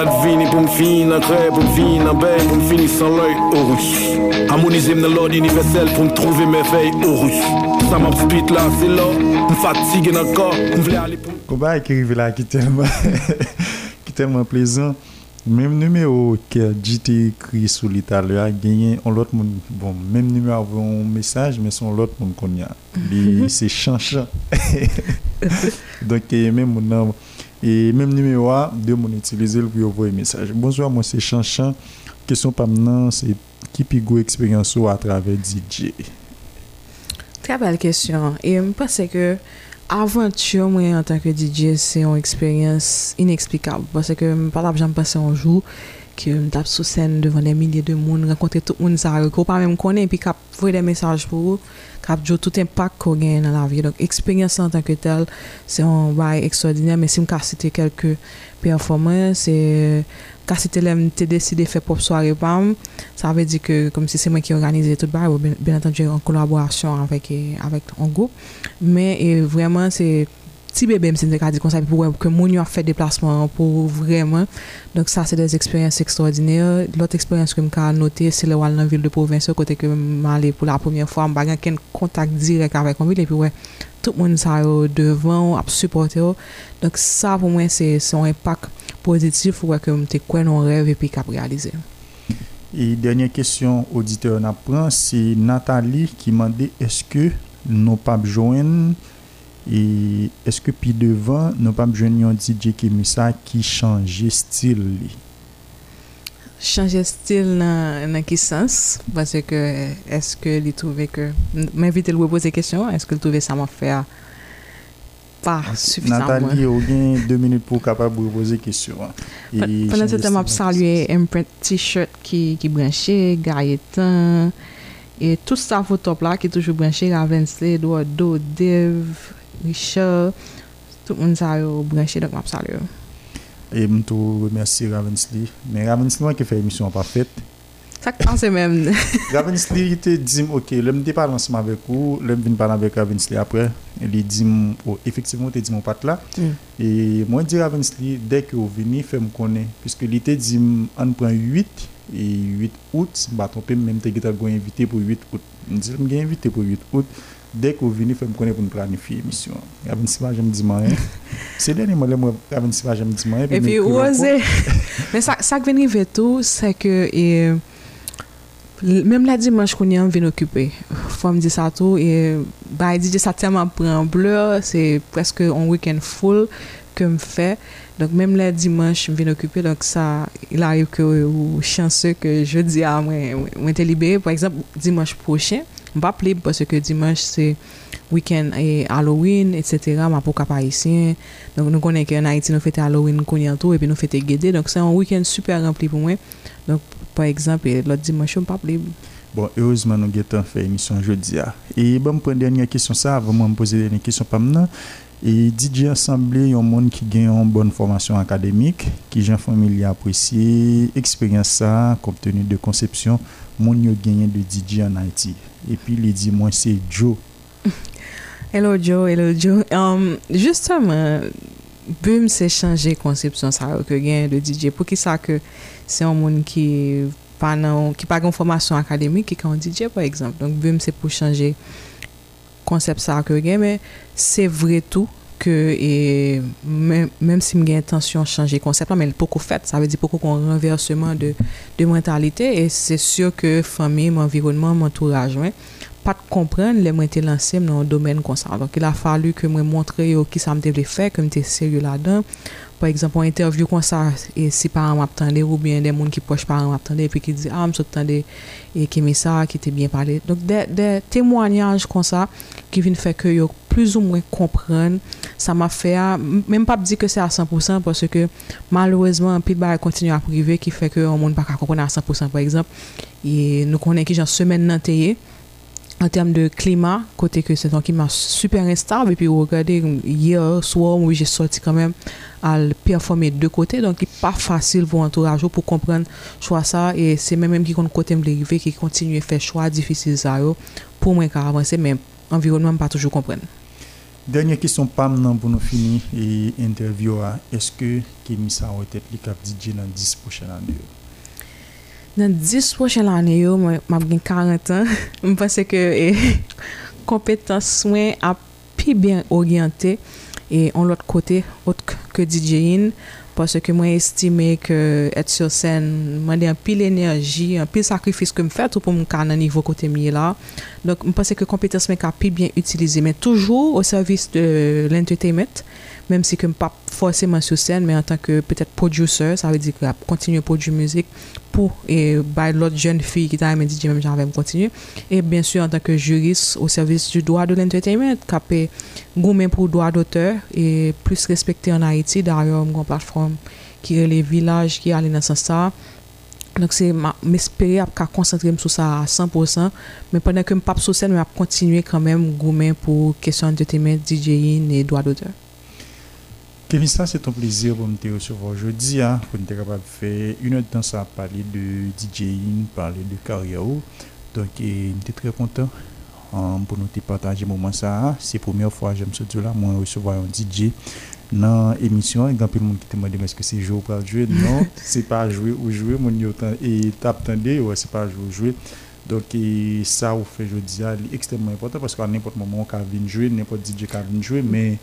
bat vini pou m fini nan kre, pou m fini nan bey, pou m fini san loy orus Harmonize m lord universel pou m trouve me vey orus Sa m ap spit la, se lor, m fatige nan kor, m vle ale qui m Koba e kerive la ki telman, ki telman plezan Mem numéro que écrit l'Italie a gagné en l'autre monde. Bon, même numéro avait un message, mais son l'autre monde qu'on a. C'est Chanchan. Donc, même mon nom. E menm nimewa, de moun itilize l vyo vwe mesaj. Bonsoy, moun se chan chan. Kesyon pamenan, se ki pigou eksperyansou a travè DJ? Trè bel kesyon. E m pou se ke avwantyo mwen an tanke DJ se yon eksperyans ineksplikab. Pou se ke m pou la pjan pwese yon jou, ke m tap sou sen devan de milye de moun, renkontre tout moun sa reko, pa mè m konen, pi kap vwe de mesaj pou yon. kapjou tout impak kon gen nan la vie. Donk, eksperyansan tanke tel, se yon baye eksoydener, men sim kase te kelke performans, se kase te lem te deside fe popsoy repam, sa ave di ke, kom si se men ki organize tout baye, bon, ben atanje, en konlaborasyon avèk eh, an goup, men, e vreman, se konlaborasyon, ti bebe msen de ka di konsep pou wè, pou ke moun yo a fè deplasman pou vremen. Donk sa, se des eksperyens ekstraordinè. Lot eksperyens ke m ka note, se le wale nan vil de provinse, kote ke m ale pou la poumyen fwa, m bagan ken kontak direk avè konvil, epi wè, tout moun sa yo devan, ap supporte yo. Donk sa pou mwen, se son epak pozitif, wè, ke m te kwenon rev epi kap realize. E denye kesyon, auditeur na pran, se Nathalie ki mande eske nou pap joen nou? e eske pi devan nou pa m joun yon DJ Kemisa ki chanje stil li chanje stil nan ki sens base ke eske li touve ke m evite l wè pose kèsyon eske l touve sa m wè fè pa sufitan m wè Nathalie ou gen 2 minute pou kapab wè pose kèsyon panen se tem ap sa l yon imprint t-shirt ki branshe gayetan e tout sa fotop la ki touj wè branshe la vense dwa do dev Richard, tout moun sa yo bwenche dok map sa yo. E moun tou remersi Ravensley. Men Ravensley mwen ke fè emisyon pa fèt. Sak tan se men. Ravensley yote dizim, ok, lèm dey parlansman vek ou, lèm vin parlansman vek Ravensley apre, lèm dizim, ou, oh, efektivman te dizim ou pat la. Mm. E moun di Ravensley, dek yo vini, fè mou konen. Piske lèm te dizim, an pran 8, 8 out, baton pe mèm te gita gwen invite pou 8 out. Mwen di mwen gwen invite pou 8 out. dès que vous venez, vous me connaissez pour me planifier l'émission. a avant de je me dis rien. C'est le dernier a avant de je me dis rien. Et puis, osez. Mais ça, ça qui vient vers tout, c'est que même la dimanche qu'on est vient occuper. Faut me dire ça tout. Et, bah, DJ, ça tellement prend bleu. C'est presque un week-end full que je fais. Donc, même le dimanche, je viens occuper. Donc, ça, il arrive que ou, chanceux que jeudi, ah, moi, moi, libéré. Par exemple, dimanche prochain pas lib, parce que dimanche le week-end Halloween, etc. Ma pou kap haisyen. ici. Donc, nous connaissons, qu'en Haïti, nou fete Halloween tout et puis nou fete gede. Donc, c'est un week-end super rempli pour moi. Donc, par exemple, lot dimanche pas lib. Bon, heureusement, nous avons fait émission jeudi. Hein. Et bon, poser une dernière question, ça, avant de me poser une dernière question, et DJ Assemblée, un monde qui gagne une bonne formation académique, qui gens familier apprécié, expérience ça, compte de conception moun yo genyen de DJ anay ti. E pi li di moun se Joe. Hello Joe, hello Joe. Um, Juste mwen, boom se chanje konsep sa ak genyen de DJ pou ki sa ke se moun ki pa gen formation akademik ki ka an DJ pa ekzamp. Donk boom se pou chanje konsep sa ak genyen men se vre tou que et même, même si j'ai intention de changer le concept, mais beaucoup fait, ça veut dire beaucoup qu'on renversement de, de mentalité et c'est sûr que famille, mon environnement, mon entourage, pas de comprendre les moyens lancés dans un domaine comme ça. Donc il a fallu que je montre qui ça me devait faire, que j'étais sérieux là-dedans. Par exemple, en interview comme ça, et si parents m'attendaient ou bien des gens qui proches par m'attendaient et puis qui disent ah, me t'attendais et qui me ça, qui était bien parlé. Donc des, témoignages comme ça qui viennent faire que plus ou mwen kompren, sa ma fè a mèm pa p di ke se a 100% porsè ke malouèzman, pit bar kontinu a prive ki fè ke an moun baka kon kon a 100% par exemple, nou konen ki jan semen nan teye an temm de klima, kote ke se ton ki mwa super instav, epi wè gade ye or, swan, mwen jè sorti kanmèm al performe de kote don ki pa fasil voun entourajou pou kompren chwa sa, e se mèm mwen ki kont kote mwen prive ki kontinu fè chwa, difisil zaro, pou mwen kar avanse, mèm, an virounman pa toujou kompren Dernière question, Pam, pour nous finir et interview. Est-ce que Kémy ça est été à DJ dans 10 prochaines années? Dans 10 prochaines années, je suis 40 ans. Je pense que eh, compétence soin sont plus bien orientées et on l'autre côté, autre que in, Pasè ke mwen estime ke et sursen, mwen de an pil enerji, an pil sakrifis ke mwen fè, tout pou mwen ka nan nivou kote mi la. Donk, mwen pasè ke kompetens men ka pi bien utilize, men toujou ou servis de l'entertainment, menm si kem pap fosèman sou sèn, menm an tan ke petèt prodjouseur, sa ve di ki ap kontinu prodjou mouzik, pou e bay lot jen fi gita, menm DJ menm jan ve m kontinu, e bensou an tan ke juris, ou servis ju doa do l'entertainment, kape goumen pou doa doter, e plus respekte an Haiti, dar yo m gwa platform ki re le vilaj, ki alè nasan sa, lak se m espere ap ka konsantre m sou sa a 100%, menm penè kem pap sou sèn, menm ap kontinu kan menm goumen pou kesyon entertainment, DJing, ne doa doter. Kevin, ça c'est ton plaisir pour me recevoir aujourd'hui, hein, pour nous capable de faire une heure de temps à parler de DJing, parler de carrière. Donc, je suis très content de hein, pour nous te partager moment ça. Hein. C'est la première fois que j'aime ce là moi recevoir un DJ dans l'émission. Il y a plein de monde qui te demande est-ce que c'est jouer ou pas jouer. Non, c'est pas jouer ou jouer. Mon et t'attendez, ouais, c'est pas jouer ou jouer. Donc, ça, on fait, aujourd'hui, c'est extrêmement important parce qu'à n'importe moment, on peut venir jouer, n'importe DJ peut venir jouer, mais.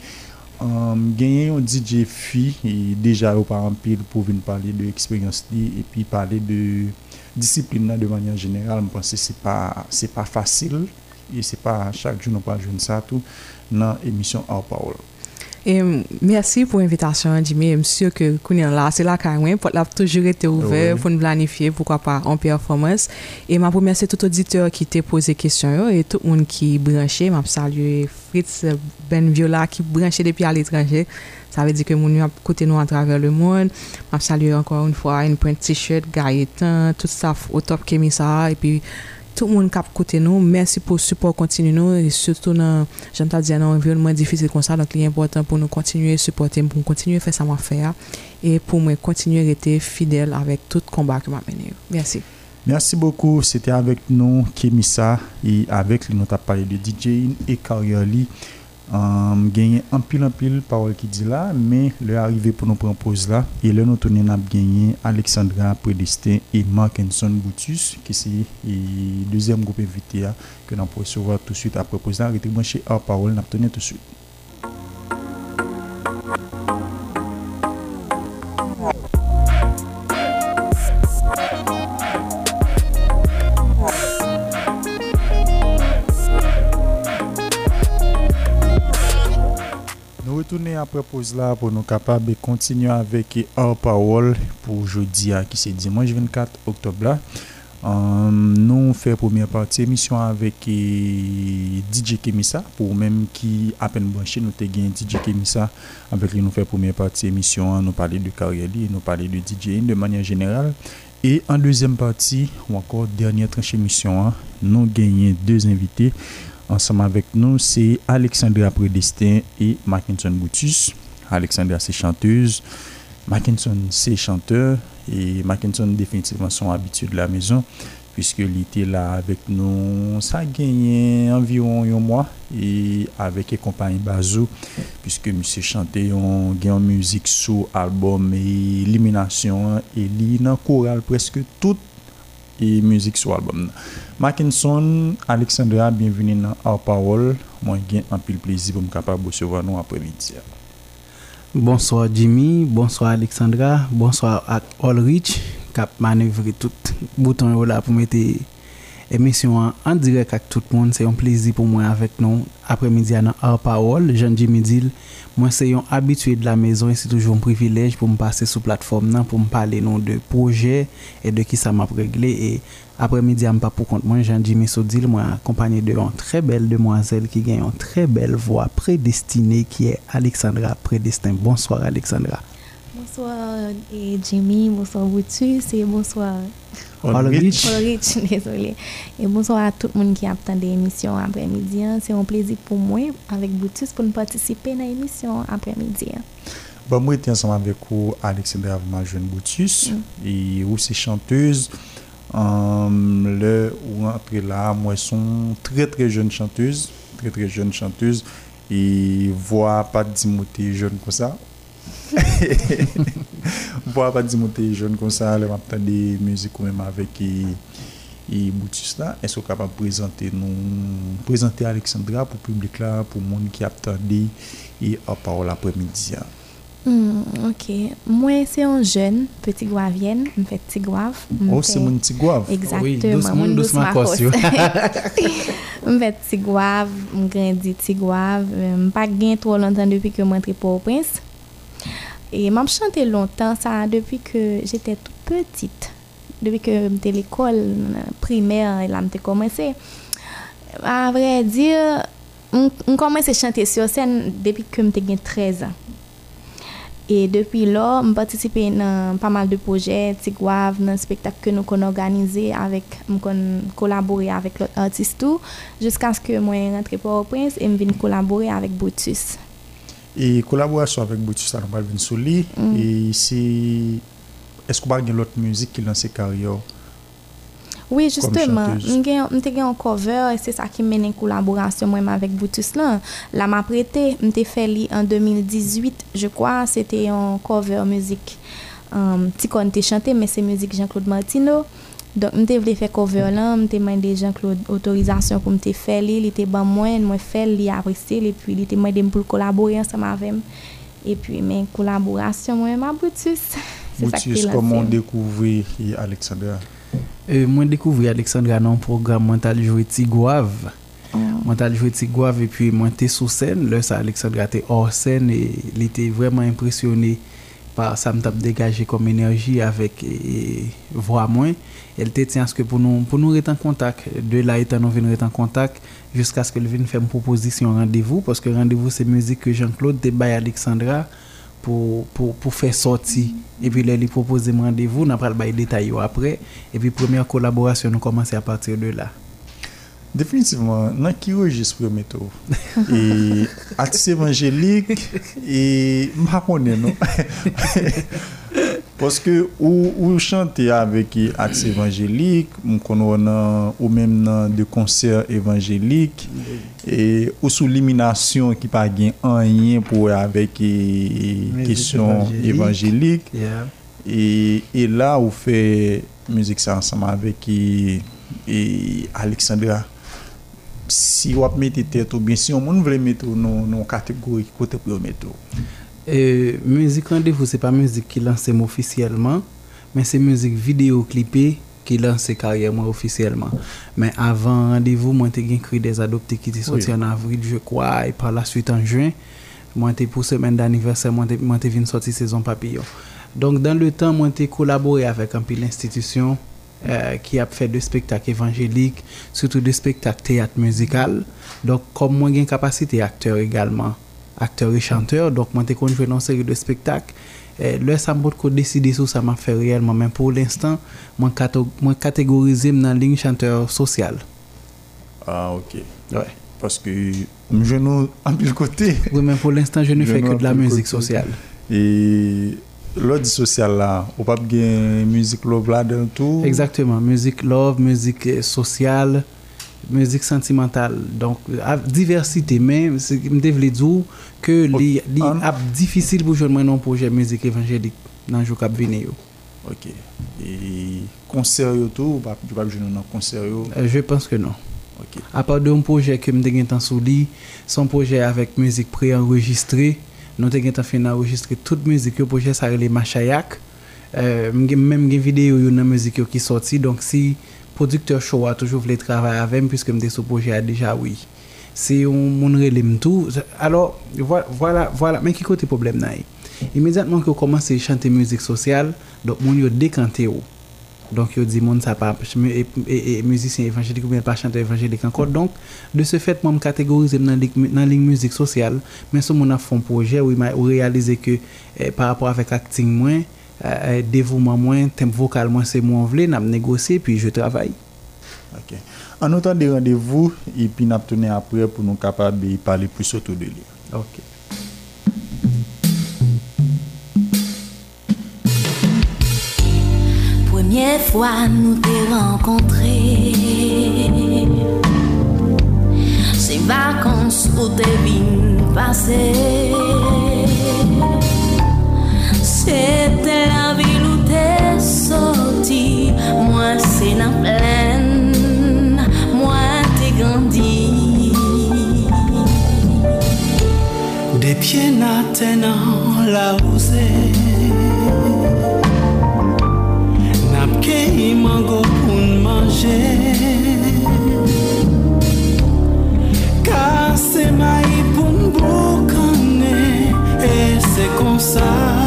Hum, Gagner un DJ FUI, e déjà au pile, pour venir parler de l'expérience et puis parler de la discipline de manière générale, je pense que ce n'est pas facile et c'est pas chaque jour que nous ça, de ça dans l'émission Our merci pour l'invitation, Jimmy. Je suis sûr que là, c'est là que Pour la toujours été ouvert pour nous planifier, pourquoi pas, en performance. Et ma première, c'est tout auditeur qui t'a posé question et tout le monde qui branché. Je salue Fritz Benviola qui branché depuis à l'étranger. Ça veut dire que mon avons côté nous à travers le monde. Je salue encore une fois une pointe t-shirt, Gaëtan, tout ça au top ça, Et puis, tout monde écouté nous nous pour pour support continue nous et surtout dans, un dire dans un environnement donc ça. Donc, il est important pour nous continuer supporter, pour continuer à faire sa faire et pour continuer à être fidèle avec tout le combat que m'a merci Merci. Merci beaucoup. C'était avec nous Kémissa et avec lui, nous avons parlé de DJ et carrière genye anpil anpil parol ki di la, me le arrive pou nou propose la, e le nou tounen ap genye Alexandra Predestin et Markenson Goutius, ki se e dezem goup evite ya ke nou pou se vwa tout süt ap propose la retribwanshe a parol nou tounen tout süt retourner après pause là pour nous capables de continuer avec Our Parole pour jeudi hein, qui c'est dimanche 24 octobre là. Euh, nous fait première partie émission avec euh, DJ Kemisa pour même qui à peine branché nous avons DJ Kemisa avec lui nous faire première partie émission hein. nous parler de carrière nous parler de DJ de manière générale et en deuxième partie ou encore dernière tranche émission hein, nous gagnons deux invités Ensemble avec nous, c'est Alexandra Prédestin et Mackinson Boutus. Alexandra, c'est chanteuse. Mackinson, c'est chanteur. Et Mackinson, définitivement, son habitude de la maison. Puisque était là avec nous, ça a gagné environ un mois. Et avec les compagnies Bazou, puisque monsieur chanté, on gagne musique sous album et élimination. Hein, et il choral, presque tout et musique sur l'album Mackinson, Alexandra, bienvenue dans Our Parole. j'ai un plaisir pour me capable de recevoir nous après midi. Bonsoir Jimmy, bonsoir Alexandra, bonsoir All Allrich je vous tout bouton vous pour pour émission en, direct avec tout le monde. C'est un plaisir pour moi avec nous. Après-midi, dans Our Parole, Jean-Jimmy Dill moi, c'est un habitué de la maison et c'est toujours un privilège pour me passer plateforme la plateforme pour me parler de projets et de qui ça m'a réglé. Et après apre midi am pa pou kont mwen jean Jimmy Sodil moi, accompagné de très belle demoiselle qui ki très très voix voix qui qui est Alexandra Prédestin. Bonsoir Alexandra. Bonsoir euh, Jimmy, bonsoir tu Et bonsoir. All désolé. Et bonsoir à tout le monde qui attend des émissions après-midi. Hein. C'est un plaisir pour moi, avec Boutus, pour participer à l'émission après-midi. Hein. Bon, moi, j'étais ensemble avec vous, Alexandra jeune Boutus. Mm. et aussi chanteuse. Um, le ou entre là, moi, sont très très jeune chanteuse, très très jeune chanteuse, et voix pas dimoter jeune comme ça, Mpwa pa di mwote joun kon sa Le mwap tande müzik ou mwen avèk E, e boutis la E sou kapap prezante Prezante Alexandra pou publik la Pou moun ki ap tande E ap a ou la premidia Mwen se yon joun Peti gwav yen Mwen fet ti gwav Mwen fet ti gwav Mwen gren di ti gwav Mwen pa gen tro lantan depi ke mwen tripo ou prins Et m'a chanté longtemps, ça, depuis que j'étais toute petite. Depuis que j'étais l'école primaire, et là, j'ai commencé. À vrai dire, on commence à chanter sur scène depuis que j'ai 13 ans. Et depuis là, j'ai participé à pas mal de projets, dans un spectacle que nous avons organisé avec, collaboré avec l'autre tout, jusqu'à ce que moi rentre pour au prince et je vienne collaborer avec Brutus. E kolaborasyon avèk Boutou Slamal Vinsouli, mm. e se eskou ba gen lot mouzik ki lansè karyo? Oui, justement, mwen te gen yon cover, se sa ki menen kolaborasyon mwen ma avèk Boutou Slamal. La ma prete, mwen te fè li an 2018, je kwa, se te yon cover mouzik, um, ti kon te chante, mwen se mouzik Jean-Claude Martino. Donc, je voulais faire cover là, je demandé des gens que l'autorisation pour me faire, il était bon moins, je fait, il a et puis il était demandé pour collaborer ensemble avec moi. Et puis, mes collaboration, moi, ma Brutus. Brutus, comment découvrir Alexandra euh, Moi, découvrir Alexandra dans un programme mental joué Tigouave. Mental joué Tigouave, et puis, moi, j'étais sur scène. Là, ça, Alexandra était hors scène et il était vraiment impressionné par ça, me dégagé comme énergie avec voix moins elle tient à ce que pour nous, pour nous rester en contact. De là, étant nous venons en contact jusqu'à ce qu'elle vienne faire une proposition rendez-vous, parce que rendez-vous, c'est musique que Jean-Claude débat Alexandra pour, pour, pour faire sortir. Et puis, elle lui propose un rendez-vous, on a pas le détail après. Et puis, première collaboration, nous commençons à partir de là. Definitivman, nan ki yo jesprometo. E atis evanjelik, e mha ponen nou. Poske ou chante avek atis evanjelik, mkono nan ou men nan de konser evanjelik, e ou sou liminasyon ki pa gen anyen pou avek kesyon evanjelik. E la ou fe mizik sa ansama avek e Aleksandria Psi wap meti tetou, bensi yon moun vle metou nou kategori kote plo metou. E, muzik randevou se pa muzik ki lanse mou ofisiyelman, men se muzik video klipi ki lanse karyer mou ofisiyelman. Men avan randevou, mwen te gen kri des adopte ki ti soti an avril, je kwa, e pa la suite an juen, mwen te pou semen d'aniversè, mwen te vin soti sezon papillon. Donk dan le tan, mwen te kolabori avèk an pi l'institisyon, Euh, qui a fait des spectacles évangéliques, surtout des spectacles théâtre musical. Donc, comme moi, j'ai une capacité acteur également, acteur et chanteur, donc moi, j'ai fais une série de spectacles. Eh, le sa mbot décider sur ça, sa ma fait réellement, men pour l'instant mwen, mwen kategorize dans nan chanteur social Ah ok ouais. Paske que je an côté Oui men l'instant je ne fais que de la musique sociale et Lodi sosyal la, ou pap gen mouzik lov la den tou? Exactement, mouzik lov, mouzik sosyal, mouzik sentimental. Donk, ap diversite men, mde vle dzou, ke li ap difisil bou joun men nou mpouje mouzik evanjelik nan jou kap vene yo. Ok, e konser yo tou ou pap gen nou konser yo? Euh, je penske nou. Ok. Apar doun mpouje ke mde gen tan sou li, son mpouje avek mouzik pre-enregistre... nous avons fait enregistrer toute la musique au projet, ça a Machayak. Euh, même une vidéo de musique qui sorti donc si producteur Choa a toujours voulu travailler avec moi puisque ce projet a déjà oui si on montre tout alors voilà voilà mais qui le problème immédiatement que commence à chanter musique sociale donc mon yo décanté Donk yo di moun sa pa mwen e, e, e müzisyen evanjelik ou mwen pa chante evanjelik ankon Donk de se fèt mwen m kategorize m nan ling müzik sosyal Men sou moun ap fon proje ou realize ke eh, par rapport avek akting mwen eh, eh, Devou mwen mwen, tem vokal mwen se mwen vle, nan m negose, pi je travay Ok, an notan de randevou, ipi nap tounen ap prè pou nou kapat de yi pale pou sotou de lè première fois nous t'ai rencontré Ces vacances où t'es venu passer C'était la ville où t'es sorti Moi c'est la plaine Moi t'es grandi Des pieds n'atteignant la rosée Ye yi mango pou nmanje Kase mayi pou nbo kane E se konsa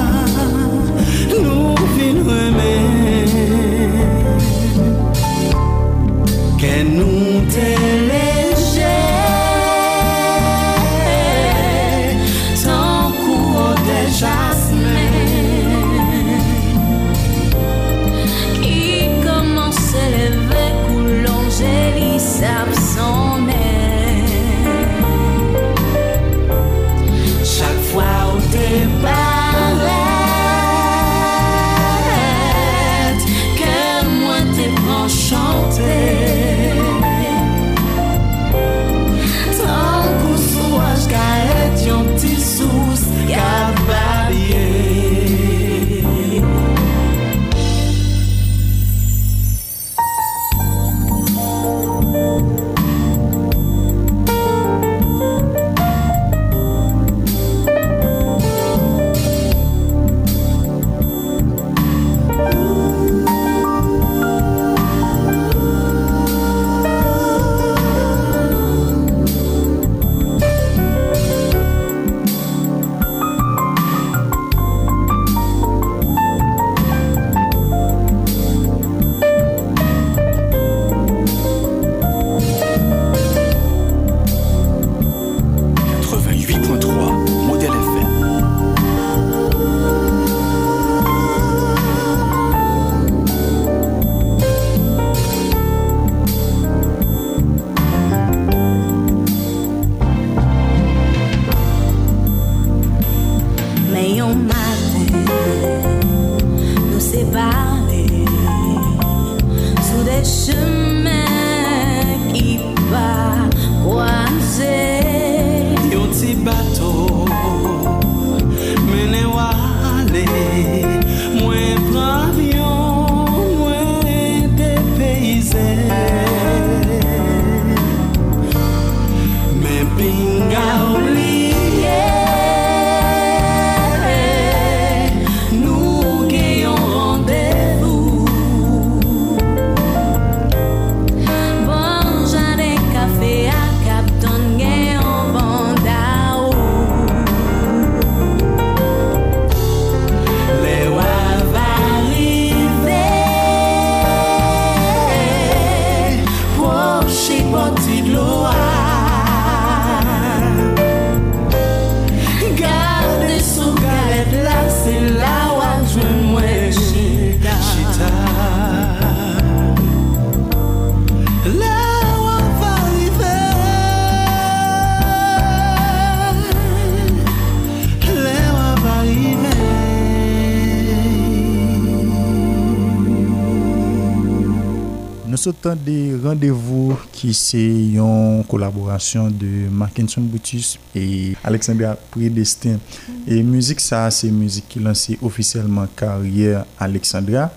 temps des rendez-vous qui c'est en collaboration de Mackinson boutus et Alexandria Prédestin. et musique ça c'est musique qui lance officiellement carrière Alexandria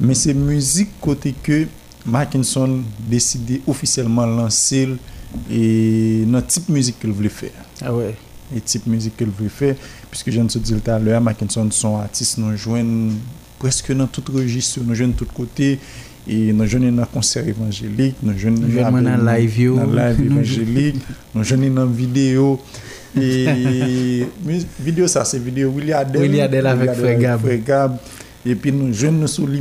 mais c'est musique côté que Mackinson décide officiellement lancer et notre type musique qu'il voulait faire ah ouais et type musique qu'il voulait faire puisque j'ai entendu dit le à Mackinson de son artiste nous joue presque dans tout le registre nous joue de tout côté et nous jeunes le concert évangélique nous jeunes dans la live, nous, live evangélique, vidéo jeunes la vidéo. ça c'est vidéo de Adel Williadel. Williadel avec Fré Gab. puis puis nous sous sous qui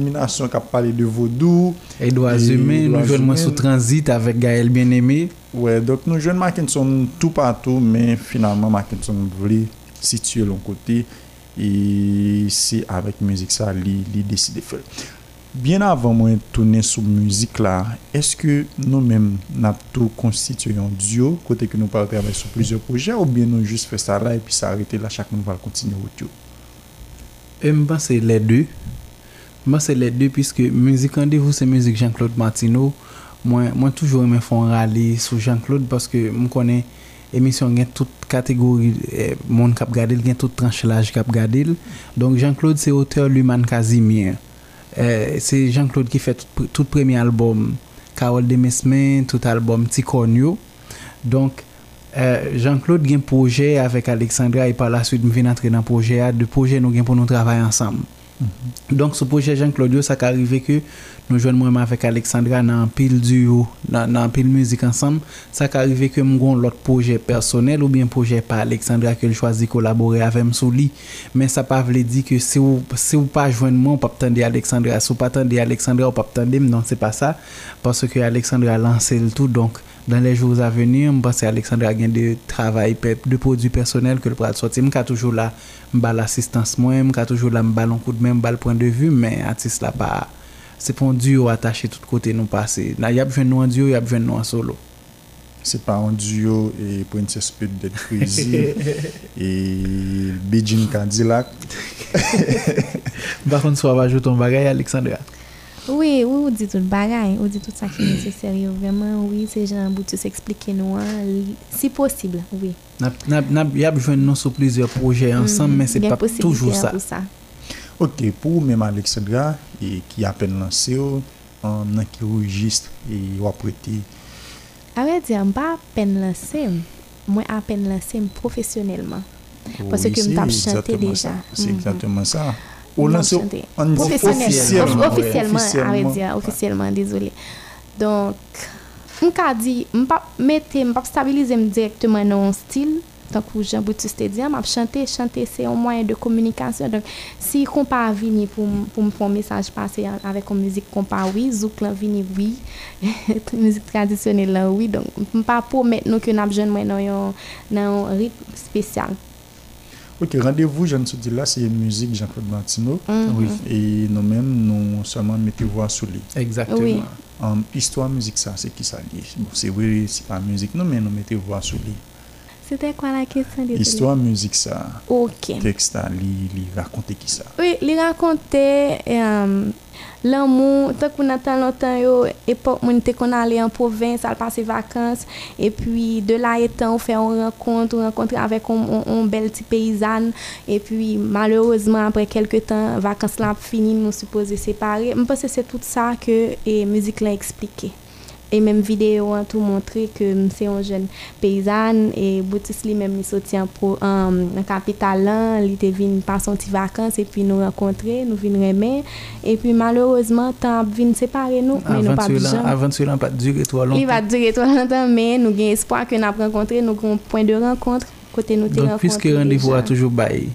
qui a de vaudou Edouard Zumé, nous jwen sous Transit avec Gaël Bien-Aimé. donc donc nous jeunes Mackinson tout partout mais finalement finalement Mackinson situer l'autre côté et et c'est avec musique ça a décide de faire. Bien avan mwen toune sou mouzik la, eske nou mèm nap tou konstituyon diyo, kote ke nou pa rebe sou plizè proje, ou bien nou jous fè sa la, epi sa arete la, chak moun val kontinye wot yo? Mba se lè dè, mba se lè dè, piske mouzik an devou se mouzik Jean-Claude Martino, mwen toujou mwen fon rali sou Jean-Claude, paske mwen konen emisyon gen tout kategori eh, moun kap gadil, gen tout tranche laj kap gadil, donk Jean-Claude se oteo luman kazi mien. Eh, se Jean-Claude ki fè tout premi albom, Karol Demesmen, tout albom Tiko Nyo. Donk, eh, Jean-Claude gen proje avèk Aleksandra, y pa la soud mwen ven atre nan proje a, de proje nou gen pou nou travay ansam. Donk sou proje Jean-Claudio Sa ka arrive ke nou jwenn mwen Avèk Aleksandra nan pil duyo Nan pil muzik ansam Sa ka arrive ke mwen goun lot proje personel Ou bien proje pa Aleksandra Ke l chwazi kolaborè avèm sou li Men sa pa vle di ke se ou pa jwenn mwen Ou pa ptende Aleksandra Se ou pa ptende Aleksandra ou pa ptendem Non se pa sa Ponso ke Aleksandra lanse l tout donk Dans les jours à venir, m'pense Alexandre a gain de travail, de produit personnel que l'on pourra de sortir. M'ka toujou la m'ba l'assistance mou, m'ka toujou la m'ba l'encoute mè, m'ba l'point de vue, mè artiste là-bas c'est pas un duo attaché tout côté non passé. Y'a pou ven nou en duo, y'a pou ven nou en solo. C'est pas un duo et point de spout de trésil et Beijing Candilac. M'pense on se va jou ton bagay Alexandre Ak. Oui, oui, on dit tout le bagaille, on dit tout ça qui est nécessaire, vraiment, oui, c'est juste pour t'expliquer, si possible, oui. Il y a besoin de nous sur plusieurs projets mhm, ensemble, mais ce n'est pas toujours hein, ça. Ok, pour même Alexandra, qui a peine l'un seul, un chirurgiste, et après-tout Arrêtez, je n'ai pas peine lancé, à peine lancé professionnellement, parce que je suis déjà en train de ça, c'est exactement ça. On au lanceur officiellement. Officiellement, officiellement, officiellement désolé. Donc, on ne dire, on pas mettre, on stabiliser directement dans un style. Donc, Jean Baptiste dit, ah, m'a chanter, chanter, c'est un moyen de communication. Donc, si on pas venir pour pour me faire un message passer avec une musique qu'on pas oui, zouk là venir oui, musique traditionnelle oui. Donc, on pas promettre nous que n'a besoin dans un rythme spécial. Ok, rendez-vous, je ne suis dit là, c'est musique Jean-Claude Martineau. Mm-hmm. Et nous-mêmes, nous seulement mettons voix sous lui. Exactement. histoire, musique, ça, c'est qui ça C'est oui c'est pas musique, non, mais nous mettons voix sous lui. C'était quoi la question Histoire, musique, ça. Ok. Texte, lui, raconter qui ça. Oui, lui raconter. Euh, Lan moun, tan kou natan lantan yo, epok moun te kon ale an provins, al pase vakans, e pi de la e tan ou fe an renkont, ou renkontre avek an bel ti peyizan, e pi malorosman apre kelke tan, vakans la ap fini, moun se pose separe, moun pa se se tout sa ke mouzik la eksplike. E menm videyo an tou montre ke mse yon jen peyzan E Boutis li menm li sotien pou an kapital lan Li te vin pason ti vakans e pi nou renkontre, nou vin reme E pi malorosman tan vin separe nou, men nou pa dijan Aventur lan pa dire to a lontan Li va dire to a lontan, men nou gen espoa ke nap renkontre Nou kon point de renkontre kote nou te renkontre Piskè rendivou a toujou bayi,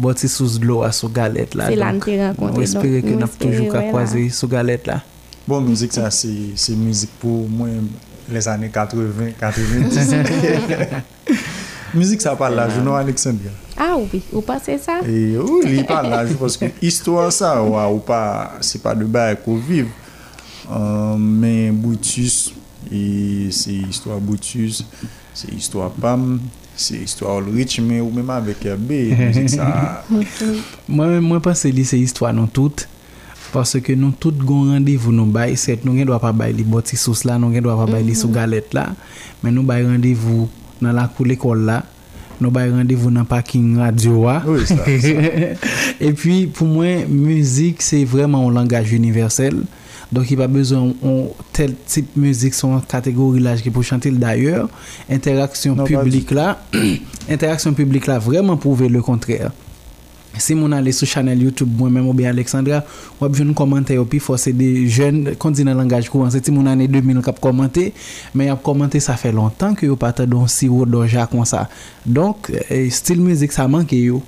Boutis sou zlo a sou galet la Se lan te renkontre Mwen espere ke nap toujou ka kwaze sou galet la Bon, mou zik sa se mou zik pou mwen les ane 80, 90. Mou zik sa pal lajou nou anek san bel. A ouvi, ou pa se sa? Ou li pal lajou, poske istwa sa ou pa se pa de baye kou viv. Euh, Men boutus, se istwa boutus, se istwa pam, se istwa ou l ritme ou mwen ma veke be. Mwen pas se li se istwa nou toute. parce que nous tous gon rendez-vous nous bail c'est nous ne doit pas bail les bottes sauce là nous ne doit pas bail les sous mhm. galette là mais nous bail rendez-vous dans la cour l'école là nous bail rendez-vous dans parking radio et puis pour moi musique c'est vraiment un langage universel donc il n'y a pas besoin de tel type de musique sont catégorie là qui pour chanter d'ailleurs interaction publique là interaction publique là vraiment prouver le contraire Si moun anle sou chanel Youtube, mwen mè mò bè Alexandra, wèb joun nou komante yo, pi fò se de jèn, kon zi nan langaj kou anse, ti moun anle 2000, kèp komante, mè yèp komante sa fè lontan ki yo pata don si wò donja kon sa. Donk, stil müzik sa manke yo.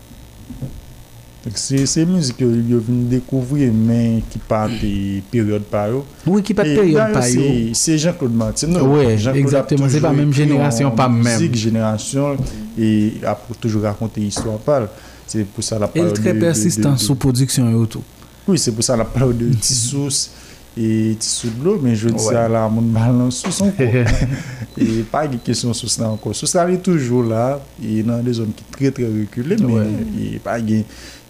Se müzik yo, yo vini dekouvri men ki pati peryode par yo. Oui, ki pati peryode par yo. Se Jean-Claude Martin. Non? Oui, exactement, se pa mèm jeneration, pa mèm. Jean-Claude ap toujou yon mousik jeneration, ap toujou rakonte yiswa par yo. El tre persistan sou prodiksyon yo tou. Oui, se pou sa la pravde ou ti sous, et ti sous l'eau, men je veux dire la, moun bal nan sous anko. E pa ge kisyon sous la anko. Sous la li toujou la, e nan de zon ki tre tre rekule, men e pa ge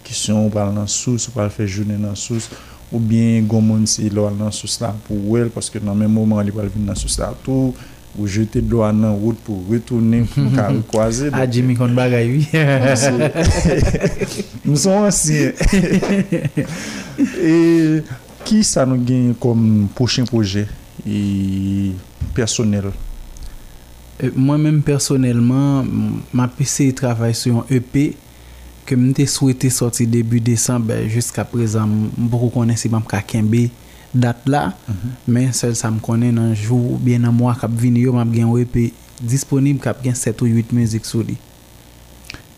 kisyon ou bal nan sous, ou pal fe jounen nan sous, ou bien gomoun se ilo al nan sous la pou wel, poske nan men mouman li pal vin nan sous la tou, ou jeter de l'eau en route pour retourner pour Ah, Jimmy qu'on bagaille, oui. Nous sommes anciens. Et qui ça nous gagne comme prochain projet et personnel? Euh, moi-même, personnellement, ma PC travaille sur un EP que je souhaité sortir début décembre. Ben, jusqu'à présent, beaucoup ne connais pas Kembe date-là, mhm. mais ça, ça me connaît dans un jour bien à mois je vini yo, map gen disponible pour 7 ou 8 musiques sur Et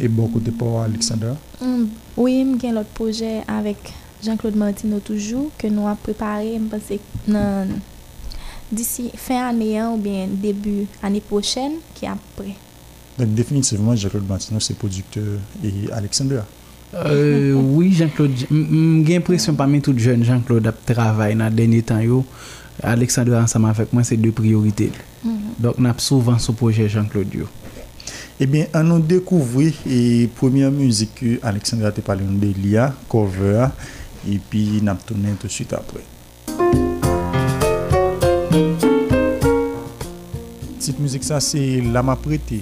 et beaucoup de pou Alexandra mm, oui, j'ai un autre projet avec Jean-Claude Martino toujours, que nous avons préparé, je pense fin année ou bien début année prochaine qui après. Donc définitivement, Jean-Claude Martino, c'est producteur et Alexandra. Euh, oui, Jean-Claude, j'ai l'impression parmi tout jeune, Jean-Claude a travaillé dans les derniers temps. Yo, Alexandre ensemble avec moi, c'est deux priorités. Mm-hmm. Donc, on a souvent ce projet Jean-Claude. Eh bien, on a découvert la première musique que Alexandre a parlé de l'IA, cover, et puis on a tourné tout de suite après. Petite musique, ça, c'est Lama Priti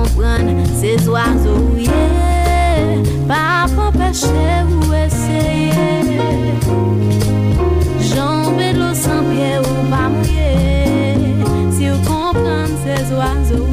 Se yo kompran se zo azo Pa pou peche ou eseye Jombe lo san pie ou pa pie Se yo kompran se zo azo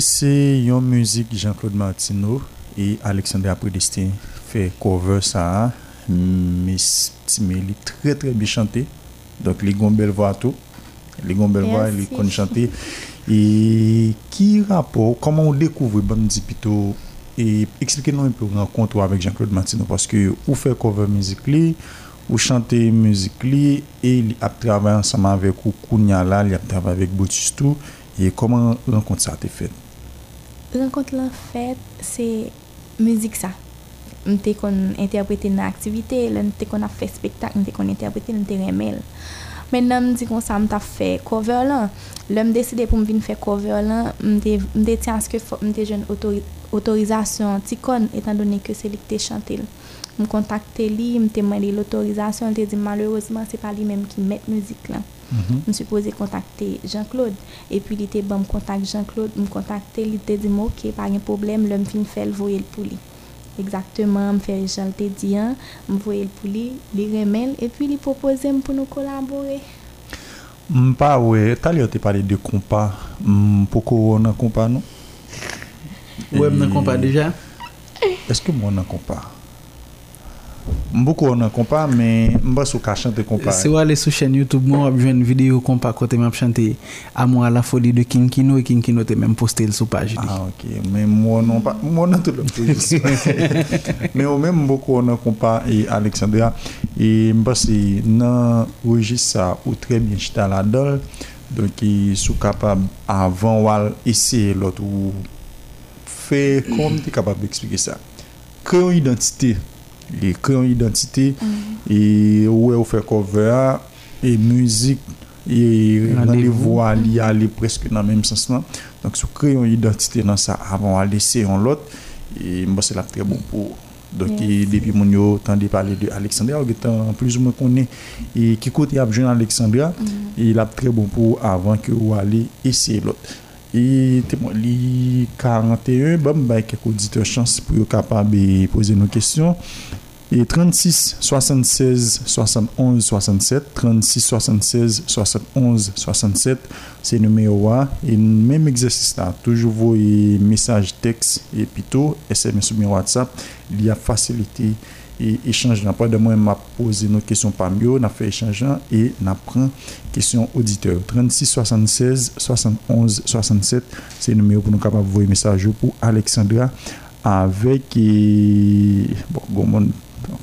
c'est une musique Jean-Claude Martino et Alexandre Predestin fait cover ça. mais il est très très bien chanté. Donc, les belle voix tout. Les belle voix, il connaît chanter. Et qui rapport, comment on découvre Bandi Pito et expliquez-nous un peu rencontre avec Jean-Claude Martino, parce que vous faites cover musique ou chante musique et il a travaillé ensemble avec Kounia il a travaillé avec Boutistou. Ye koman renkont sa te fed? Renkont la fed, se mouzik sa. Mwen te kon interprete nan aktivite, mwen te kon a fe spektak, mwen te kon interprete nan teremel. Mwen nan mwen te kon sa mwen ta fe cover lan, lè mwen deside pou mwen vin fe cover lan, mwen te tanske fok mwen te jen otorizasyon tikon, etan donen ke selik te chante. Mwen kontakte li, mwen te mani l'otorizasyon, mwen te di malerouzman se pa li menm ki met mouzik lan. Mhm. Je me suis posé contacter Jean-Claude. Et puis, il était bon, me contacter Jean-Claude, me contacter, il était dit, ok, pas de problème, l'homme fin fait le voyer le poulet. Exactement, me fait Jean le dit, hein, me voyer le poulet, il remel, et puis il proposait pour nous collaborer. Mpa we, Tu as parlé de compas kompa, mm, mpoko compas oui nou? Ouais, a compas déjà. Est-ce que moi on a compas mboukou anan kompa, men mboukou anan kompa se wale sou chen youtube, mwen wap jwen videyo kompa kote m ap chante, amon ala foli de kinkino, e kinkino te men poste sou page li ah, mwen an tout lopou mwen mboukou anan kompa e Aleksandria e mboukou nan wajisa ou tremen chita la dol donki e sou kapab avan wale ese lout ou fe kom ti kapab ki spike sa kre identite E kreyon identite, e mhm. we ou fe cover, e muzik, e nan li vo a li, a li preske nan menm sensman. Donk sou kreyon identite nan sa, avan ou a lese yon lot, e mbos el ap tre bon pou. Donk e depi moun yo, tan de pale de Aleksandria, ou getan pliz mwen konen, e kikote ap joun Aleksandria, e mhm. lap tre bon pou avan ke ou a li ese yon lot. Et les 41, bon, quelques auditeurs chance pour capable de poser nos questions. Et 36, 76, 71, 67, 36, 76, 71, 67, c'est le numéro 1. Et même exercice toujours vos messages texte et plutôt SMS ou WhatsApp, il y a facilité. e chanj nan pa de mwen ma pose nou kesyon pa myo, nan fe chanj nan e nan pren kesyon auditeur 36 76 71 67, se nou mwen pou nou kapap voye mesaj yo pou Aleksandra avek bon mwen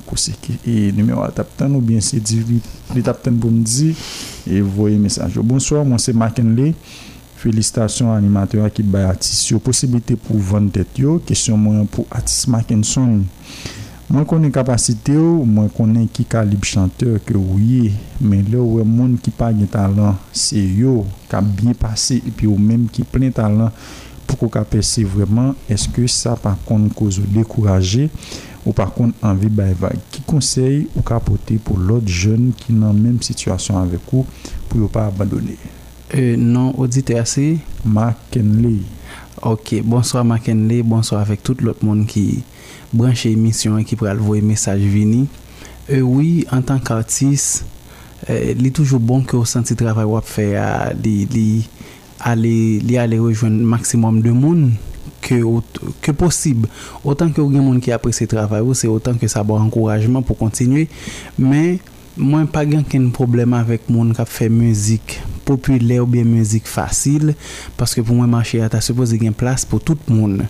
kosek e nou mwen a tapten ou bien se di vi, li tapten pou mwen di e voye mesaj yo, bonsoir mwen se Makenle, felistasyon animatoura ki bay atis yo, posibite pou van tet yo, kesyon mwen pou atis Makenle son Mwen konen kapasite ou, mwen konen ki kalib chanteur ke ou ye, men le ou e moun ki pa gen talan, se yo, ka biye pase, epi ou menm ki plen talan pou ko ka perse vreman, eske sa par konen ko zo dekouraje ou par konen anvi baybay. Ki konsey ou ka apote pou lot jen ki nan menm situasyon avek ou pou yo pa abadone? E, non, odite ase. Ma ken ley. Ok, bonsoir Makenle, bonsoir avec tout l'autre monde qui branche émission et qui voir le message vini. Euh, oui, en tant qu'artiste, euh, il est toujours bon que au le travail que fait à aller rejoindre aller rejoindre maximum de monde que que possible. Autant que des monde qui apprécie travail, c'est autant que ça bon encouragement pour continuer, mais moi pas de problème avec monde qui fait musique Ou pou lè ou bè mèzik fasil Paske pou mwen manche ya ta se pose gen plas pou tout moun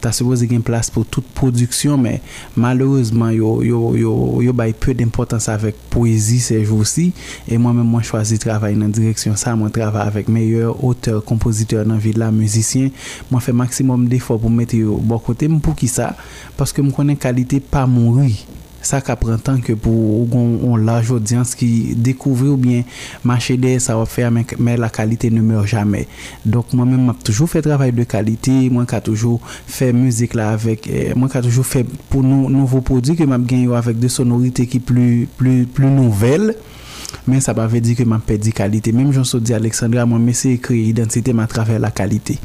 Ta se pose gen plas pou tout produksyon Mè maloreseman yo bay peu d'importans avèk poèzi se jou si E mwen mè mwen chwazi travay nan direksyon sa Mwen travay avèk mèyèr, oteur, kompoziteur nan vilan, mèzisyen Mwen fè maksimum defor pou mète yo bo kote Mwen pou ki sa? Paske mwen konen kalite pa moun rwi ça prend temps que pour on, large audience qui découvre ou bien marché des ça va faire mais, la qualité ne meurt jamais donc moi même j'ai toujours fait travail de qualité moi qui toujours fait musique là avec eh, moi qui toujours fait pour nos nouveaux produits que m'a gagné avec des sonorités qui plus plus plus nouvelles mais ça m'avait veut dire que m'a perdu qualité même jean suis dit Alexandra moi mais c'est créer identité à travers la qualité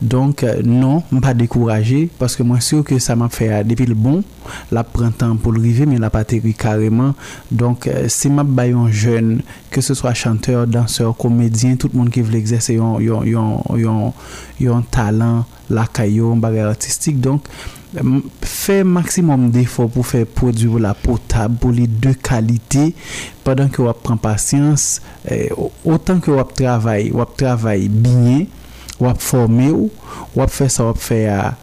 donc, euh, non, je ne pas découragé parce que moi, sûr que ça m'a fait euh, depuis le bon, la printemps pour le river, mais la patérie carrément. Donc, euh, si m'a un jeune, que ce soit chanteur, danseur, comédien, tout le monde qui veut exercer un talent, la caillou, un bagage artistique. Donc, fais maximum d'efforts pour faire produire la potable pour les de qualité pendant que vous prend patience autant que vous travaillez travay bien ou à former ou faire ça ou faire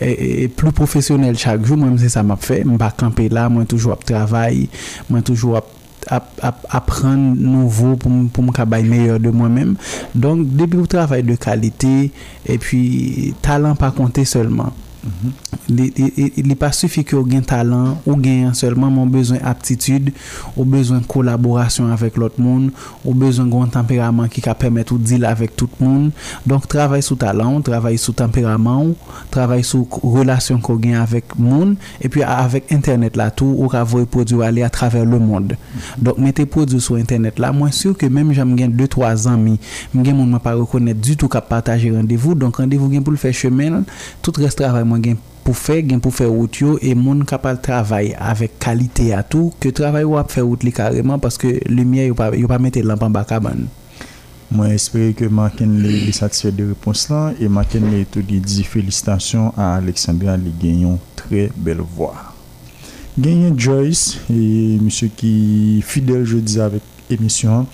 et, plus professionnel chaque jour moi c'est ça m'a fait pas camper là moi toujours à travailler moi toujours à apprendre nouveau pour pour me faire meilleur de moi-même donc début travail de qualité et puis talent pas compter seulement Li pa sufi ki ou un talent ou gen seulement moun besoin aptitude, ou bezwen collaboration avec l'autre monde ou grand tempérament qui ki ka pèmèt ou dil avèk tout donc Donk sur talent talan, travay tempérament travail travay relation relasyon ko avec monde et puis avec internet la tou, ou ka voy aller à a travers le monde donc mettez produits sur internet là mwen sûr que même jam gen 2-3 an mi, mwen gen moun mwen pa du tout ka rendez-vous donc rendez-vous pour le faire chemin tout reste travay pour faire gain pour faire route et monde capable travail avec qualité à tout que travail ou à faire route carrément parce que lumière il pas pas mettre lampe en bas cabane moi j'espère que Martin est satisfait de réponse là et Martin tout dit félicitations à a gagné une très belle voix gagnon Joyce et monsieur qui fidèle je dis avec émission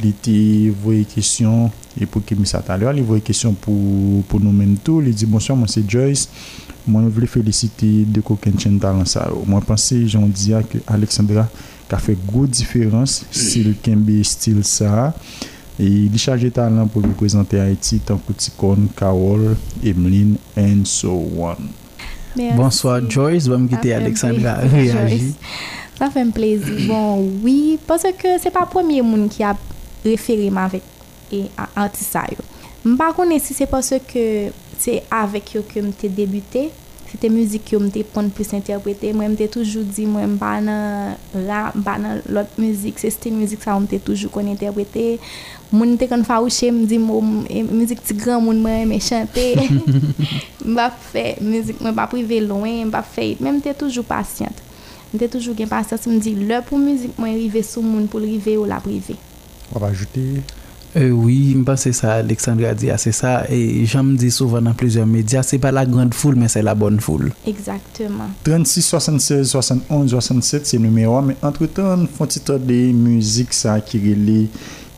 li te vwey kesyon e pou kemi sa talwa, li vwey kesyon pou nou men tou, li di bonsoy mwen se Joyce, mwen vwey felisite de kou ken chen talan sa mwen panse, joun diya ki Alexandra ka fe gout diferans si le ken be stil sa e li chaje talan pou vwey prezante a eti tan kouti kon, kawol emeline and so on bonsoy Joyce vam gite Alexandra sa fe m plezi, bon wii panse ke se pa pwemye moun ki ap referima vek e artisay yo. Mpa kone si se pwase ke se avek yo ke mte debute, se te muzik yo mte pon pwese interprete, mwen mte toujou di mwen mba nan lout muzik, se se te muzik sa mte toujou kon interprete, mwen mte kon fawouche mdi mwen mou mou mou mou moun mwen mwen chante, mba fe mou mwen mba prive loun, mba fe, mwen mte toujou pasyant, mwen mte toujou gen pasyant se mdi loup mou mou mou mwen rive sou moun pou rive ou la prive. ajouter euh, oui, c'est ça, Alexandre a dit, ah, c'est ça. Et j'en me dis souvent dans plusieurs médias, c'est pas la grande foule, mais c'est la bonne foule. Exactement. 36, 76, 71, 67, c'est le numéro. Mais entre-temps, font titre des musiques ça, qui relie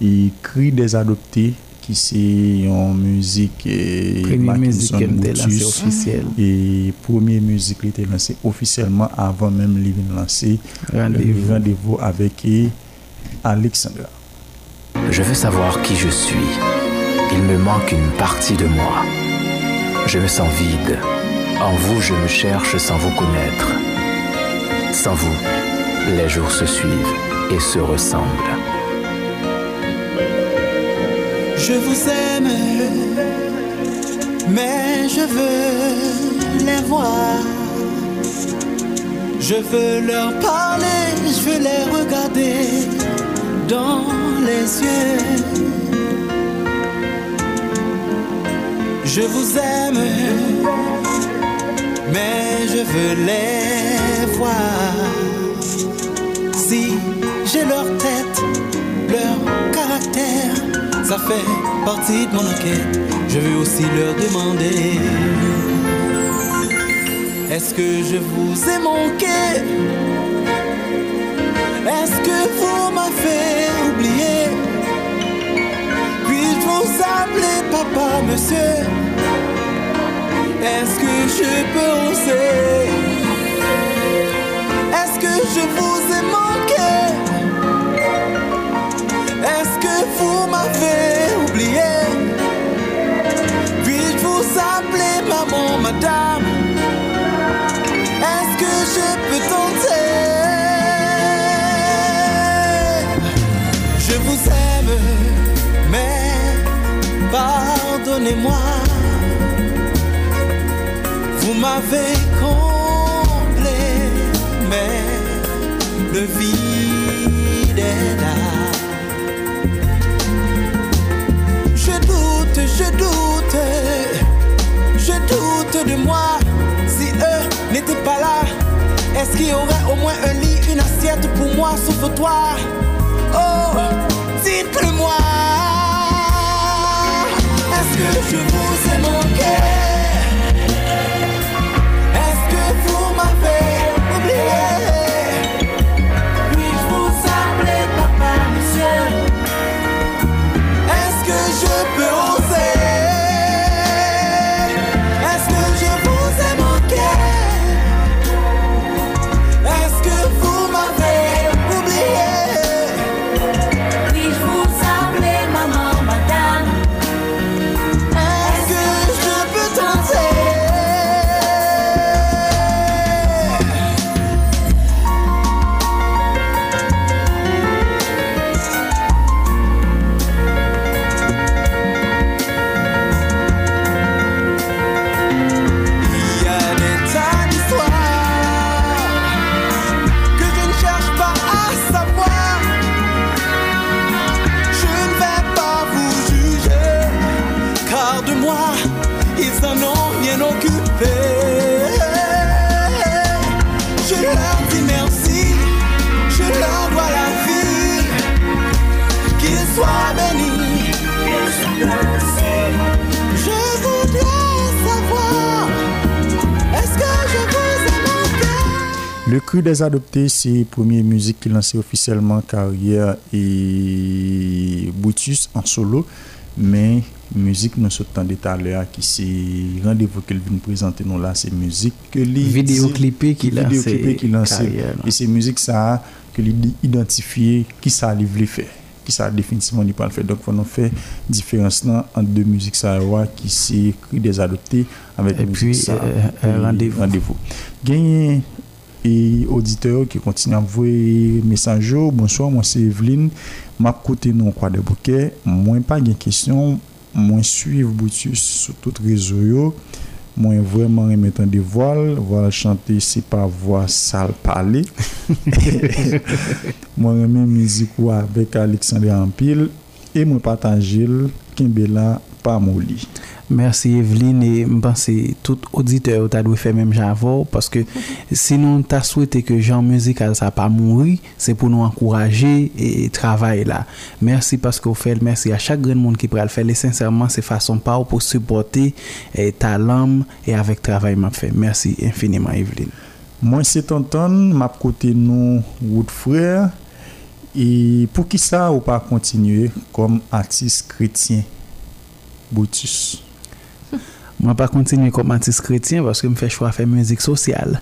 et Cris des adoptés, qui c'est en musique. Et euh, première musique qui est lancée officielle. Et première musique qui était lancée officiellement avant même de lancer rendez Rendez-vous avec euh, Alexandra. Je veux savoir qui je suis. Il me manque une partie de moi. Je me sens vide. En vous, je me cherche sans vous connaître. Sans vous, les jours se suivent et se ressemblent. Je vous aime, mais je veux les voir. Je veux leur parler, je veux les regarder dans les yeux. Je vous aime, mais je veux les voir. Si j'ai leur tête, leur caractère, ça fait partie de mon enquête. Je veux aussi leur demander. Est-ce que je vous ai manqué Est-ce que vous fait oublier. Puis je vous appeler papa, monsieur. Est-ce que je peux oser? Est-ce que je vous ai manqué? Est-ce que vous m'avez oublié? Puis je vous appeler maman, madame. vous m'avez comblé, mais le vide est là. Je doute, je doute, je doute de moi. Si eux n'étaient pas là, est-ce qu'il y aurait au moins un lit, une assiette pour moi, sauf toi? que je vous ai manqué. Cru des Adoptés, c'est première musique qui lançait officiellement carrière et Boutus en solo. Mais musique, nous sommes tout à l'heure qui c'est rendez-vous qu'elle vient présenter nous là, c'est musique que les vidéoclipé qui vidéoclipé qui et c'est musique ça que qui ça livré fait, qui ça définitivement n'est pas le fait. Donc, on fait différence là entre deux musiques ça qui créées des adoptés avec et puis euh, rendez-vous. Rendez-vous. E auditeur ki kontinan vwe mesanjou. Bonsoy, mwen se Evelyn ma kote nou kwa de bouke mwen pa gen kesyon mwen suiv boutu sou tout rezo yo. Mwen vweman remetan de voal. Voal chante se pa voa sal pale. Mwen remen mizik wak vek Alexander Ampil. E mwen patan jil Kimbella Pamoli. Merci Evelyne et je pense que tout auditeur t'a dû faire même j'avoue parce que si nous t'a souhaité que Jean Musique ça pas mourir, c'est pour nous encourager et travailler là. Merci parce que vous faites, merci à chaque grand monde qui pourra le faire. Et sincèrement, c'est façon pas pour supporter et eh, talent et avec travail m'a fait. Merci infiniment Evelyne. Moi c'est Tonton, m'a côté nous votre frère et pour qui ça ou pas continuer comme artiste chrétien. Mwen pa kontinye komantis kretyen, baske mwen fè chwa fè mèzik sosyal.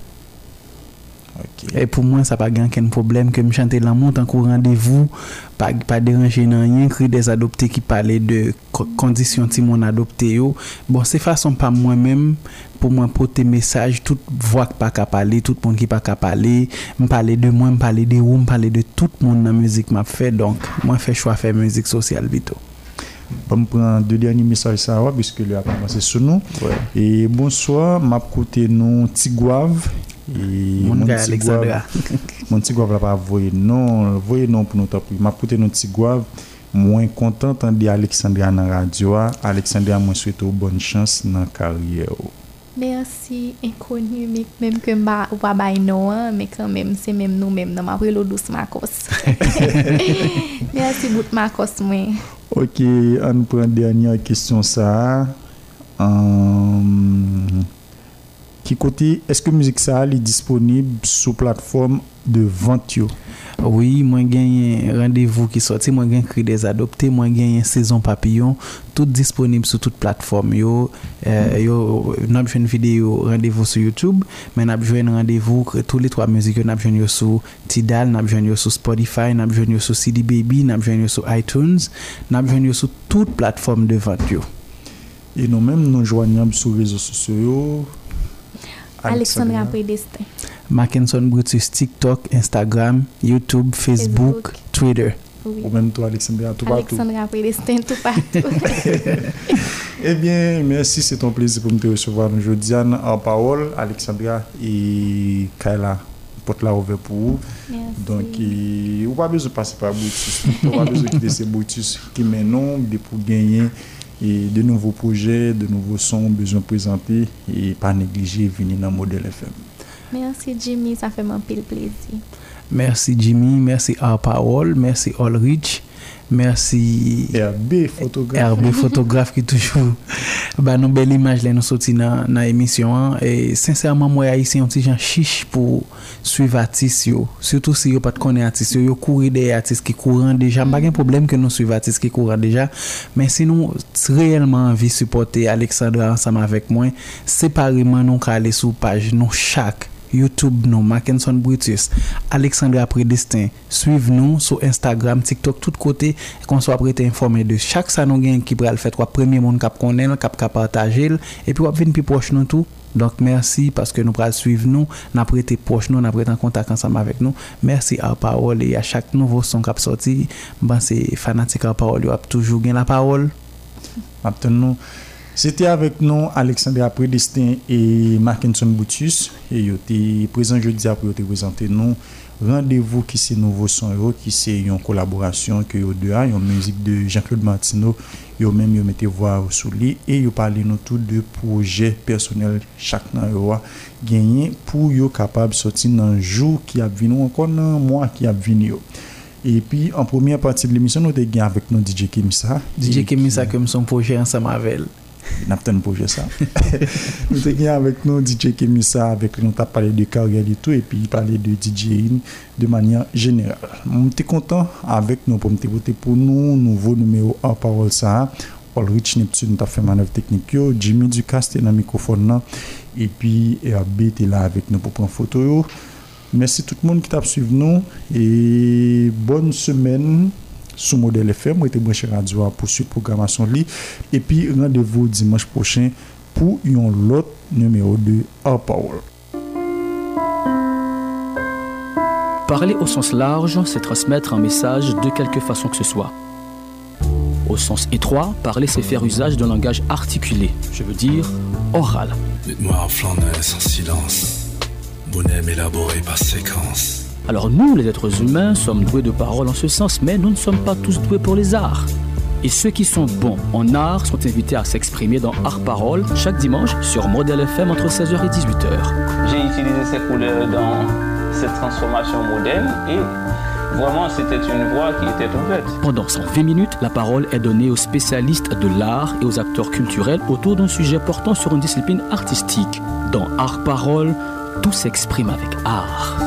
E pou mwen, sa pa gen ken problem ke mwen chante la moun, tankou randevou, pa deranje nan yen, kri des adopte ki pale de kondisyon ti mwen adopte yo. Bon, se fason pa mwen men, pou mwen pote mesaj, tout vwa ki pa ka pale, tout moun ki pa ka pale, mwen pale de mwen, mwen pale de yo, mwen pale de tout moun nan mèzik mwen fè, donk, mwen fè chwa fè mèzik sosyal bito. Pwa mpwen an de deyanyi misari sa wap Biske li apan vase sou nou E bonswa, mapkote nou Tigwav Moun Tigwav Moun Tigwav la pa voye nou Voye nou pou nou tapou Mapkote nou Tigwav Mwen kontant an dey Aleksandria nan radywa Aleksandria mwen swete ou bon chans nan karye ou Mersi, ekonu, mèm kèm wabay nou, mèm kèm mèm, se mèm nou mèm, nan mèm wèlou dous makos. Mersi, dout makos mwen. Ok, an nou pren dènyan kèstyon sa. Ki euh, koti, eske müzik sa alè disponib sou platform de vantyo? Oui, moi j'ai un rendez-vous qui sorti, moi j'ai cri des adoptés, moi j'ai une saison papillon, tout disponible sur toute plateforme. Yo, euh, yo, n'a une vidéo rendez-vous sur YouTube, mais n'a un rendez-vous tous les trois musiques, n'a besoin sur Tidal, n'a besoin sur Spotify, n'a besoin sur CD Baby, n'a besoin sur iTunes, n'a besoin sur toute plateforme de vente. Yo. Et nous-mêmes, nous joignons sur les réseaux sociaux. Alexandra Predestin. Mackinson Brutus, TikTok, Instagram, YouTube, Facebook, Twitter. Oui. Ou même toi, Alexandra, tout partout. Alexandra tout partout. eh bien, merci, c'est ton plaisir pour me te recevoir aujourd'hui. En parole, Alexandra et Kayla, porte la ouverte pour vous. Merci. Donc, vous n'avez pas besoin de passer par Brutus. On pas besoin de quitter ces Brutus qui maintenant, pour gagner et de nouveaux projets, de nouveaux sons, besoin présentés et pas négliger venir dans Modèle FM. Merci Jimmy, ça fait mon pile plaisir. Merci Jimmy, merci à Paul, merci Olrich. Merci. RB photographe. RB photographe qui toujours. bah, nous belle image là, nous sorti dans l'émission. Hein. Et sincèrement, moi, ici on petit gens chiche pour suivre artistes. Surtout si vous pas les artistes. Vous courez des artistes qui courent déjà. Pas de problème que nous les artistes qui courent déjà. Mais si nous réellement envie supporter Alexandra ensemble avec moi, séparément, nous allons aller sur page, nous chaque YouTube nous, Mackinson Brutus, Alexandra Prédestin. Suivez nous sur Instagram, TikTok, tout côté, qu'on soit prêt informé de chaque salon nous qui pourra le faire. Trois premier monde cap qu'on aime, cap partager, et puis on venir plus proche nous tout. Donc merci parce que nous pourrons suivre nous, nous prêter proche nous, nous prêter en contact ensemble avec nous. Merci à la parole et à chaque nouveau son qui sorti. Ben c'est fanatique à la parole, il a toujours gagné la parole. Maintenant, c'était avec nous Alexandre Predestin et Markinson Boutus. Et ils étaient présents jeudi après, ils présenté nous. Rendez-vous qui c'est Nouveau Son qui c'est une collaboration que est deux a, une musique de Jean-Claude Martineau. Vous même vous mettez voix sous lit et vous parlé nous tous de projets personnels chaque nan yo a gagné pour yo capable sortir dans jour qui a venu encore dans mois qui a venu. Et puis en première partie de l'émission nous avons avec nous DJ Kemisa DJ Kemisa comme son projet en avec de projet, ça. nous avons avec nous DJ Kemissa, avec nous avons parlé de carrière et tout, et puis il parlait de DJ In de manière générale. On était content avec nous pour voter pour nous, nouveau numéro 1 parole ça. Paul Rich Neptune t'a fait manœuvre technique yo. Jimmy Ducast est dans le microphone et puis RB est là avec nous pour prendre photo Merci tout le monde qui t'a suivi nous et bonne semaine sous modèle FM. Moi, branché radio pour la programmation li. Et puis, rendez-vous dimanche prochain pour une autre numéro de à Power. Parler au sens large, c'est transmettre un message de quelque façon que ce soit. Au sens étroit, parler, c'est faire usage d'un langage articulé, je veux dire oral. Dites-moi en sans silence, bonhomme élaboré par séquence. Alors nous, les êtres humains, sommes doués de parole en ce sens, mais nous ne sommes pas tous doués pour les arts. Et ceux qui sont bons en art sont invités à s'exprimer dans Art Parole chaque dimanche sur Modèle FM entre 16h et 18h. J'ai utilisé ces couleurs dans cette transformation modèle et Vraiment, c'était une voix qui était en ouverte. Pendant 120 minutes, la parole est donnée aux spécialistes de l'art et aux acteurs culturels autour d'un sujet portant sur une discipline artistique. Dans Art Parole, tout s'exprime avec art.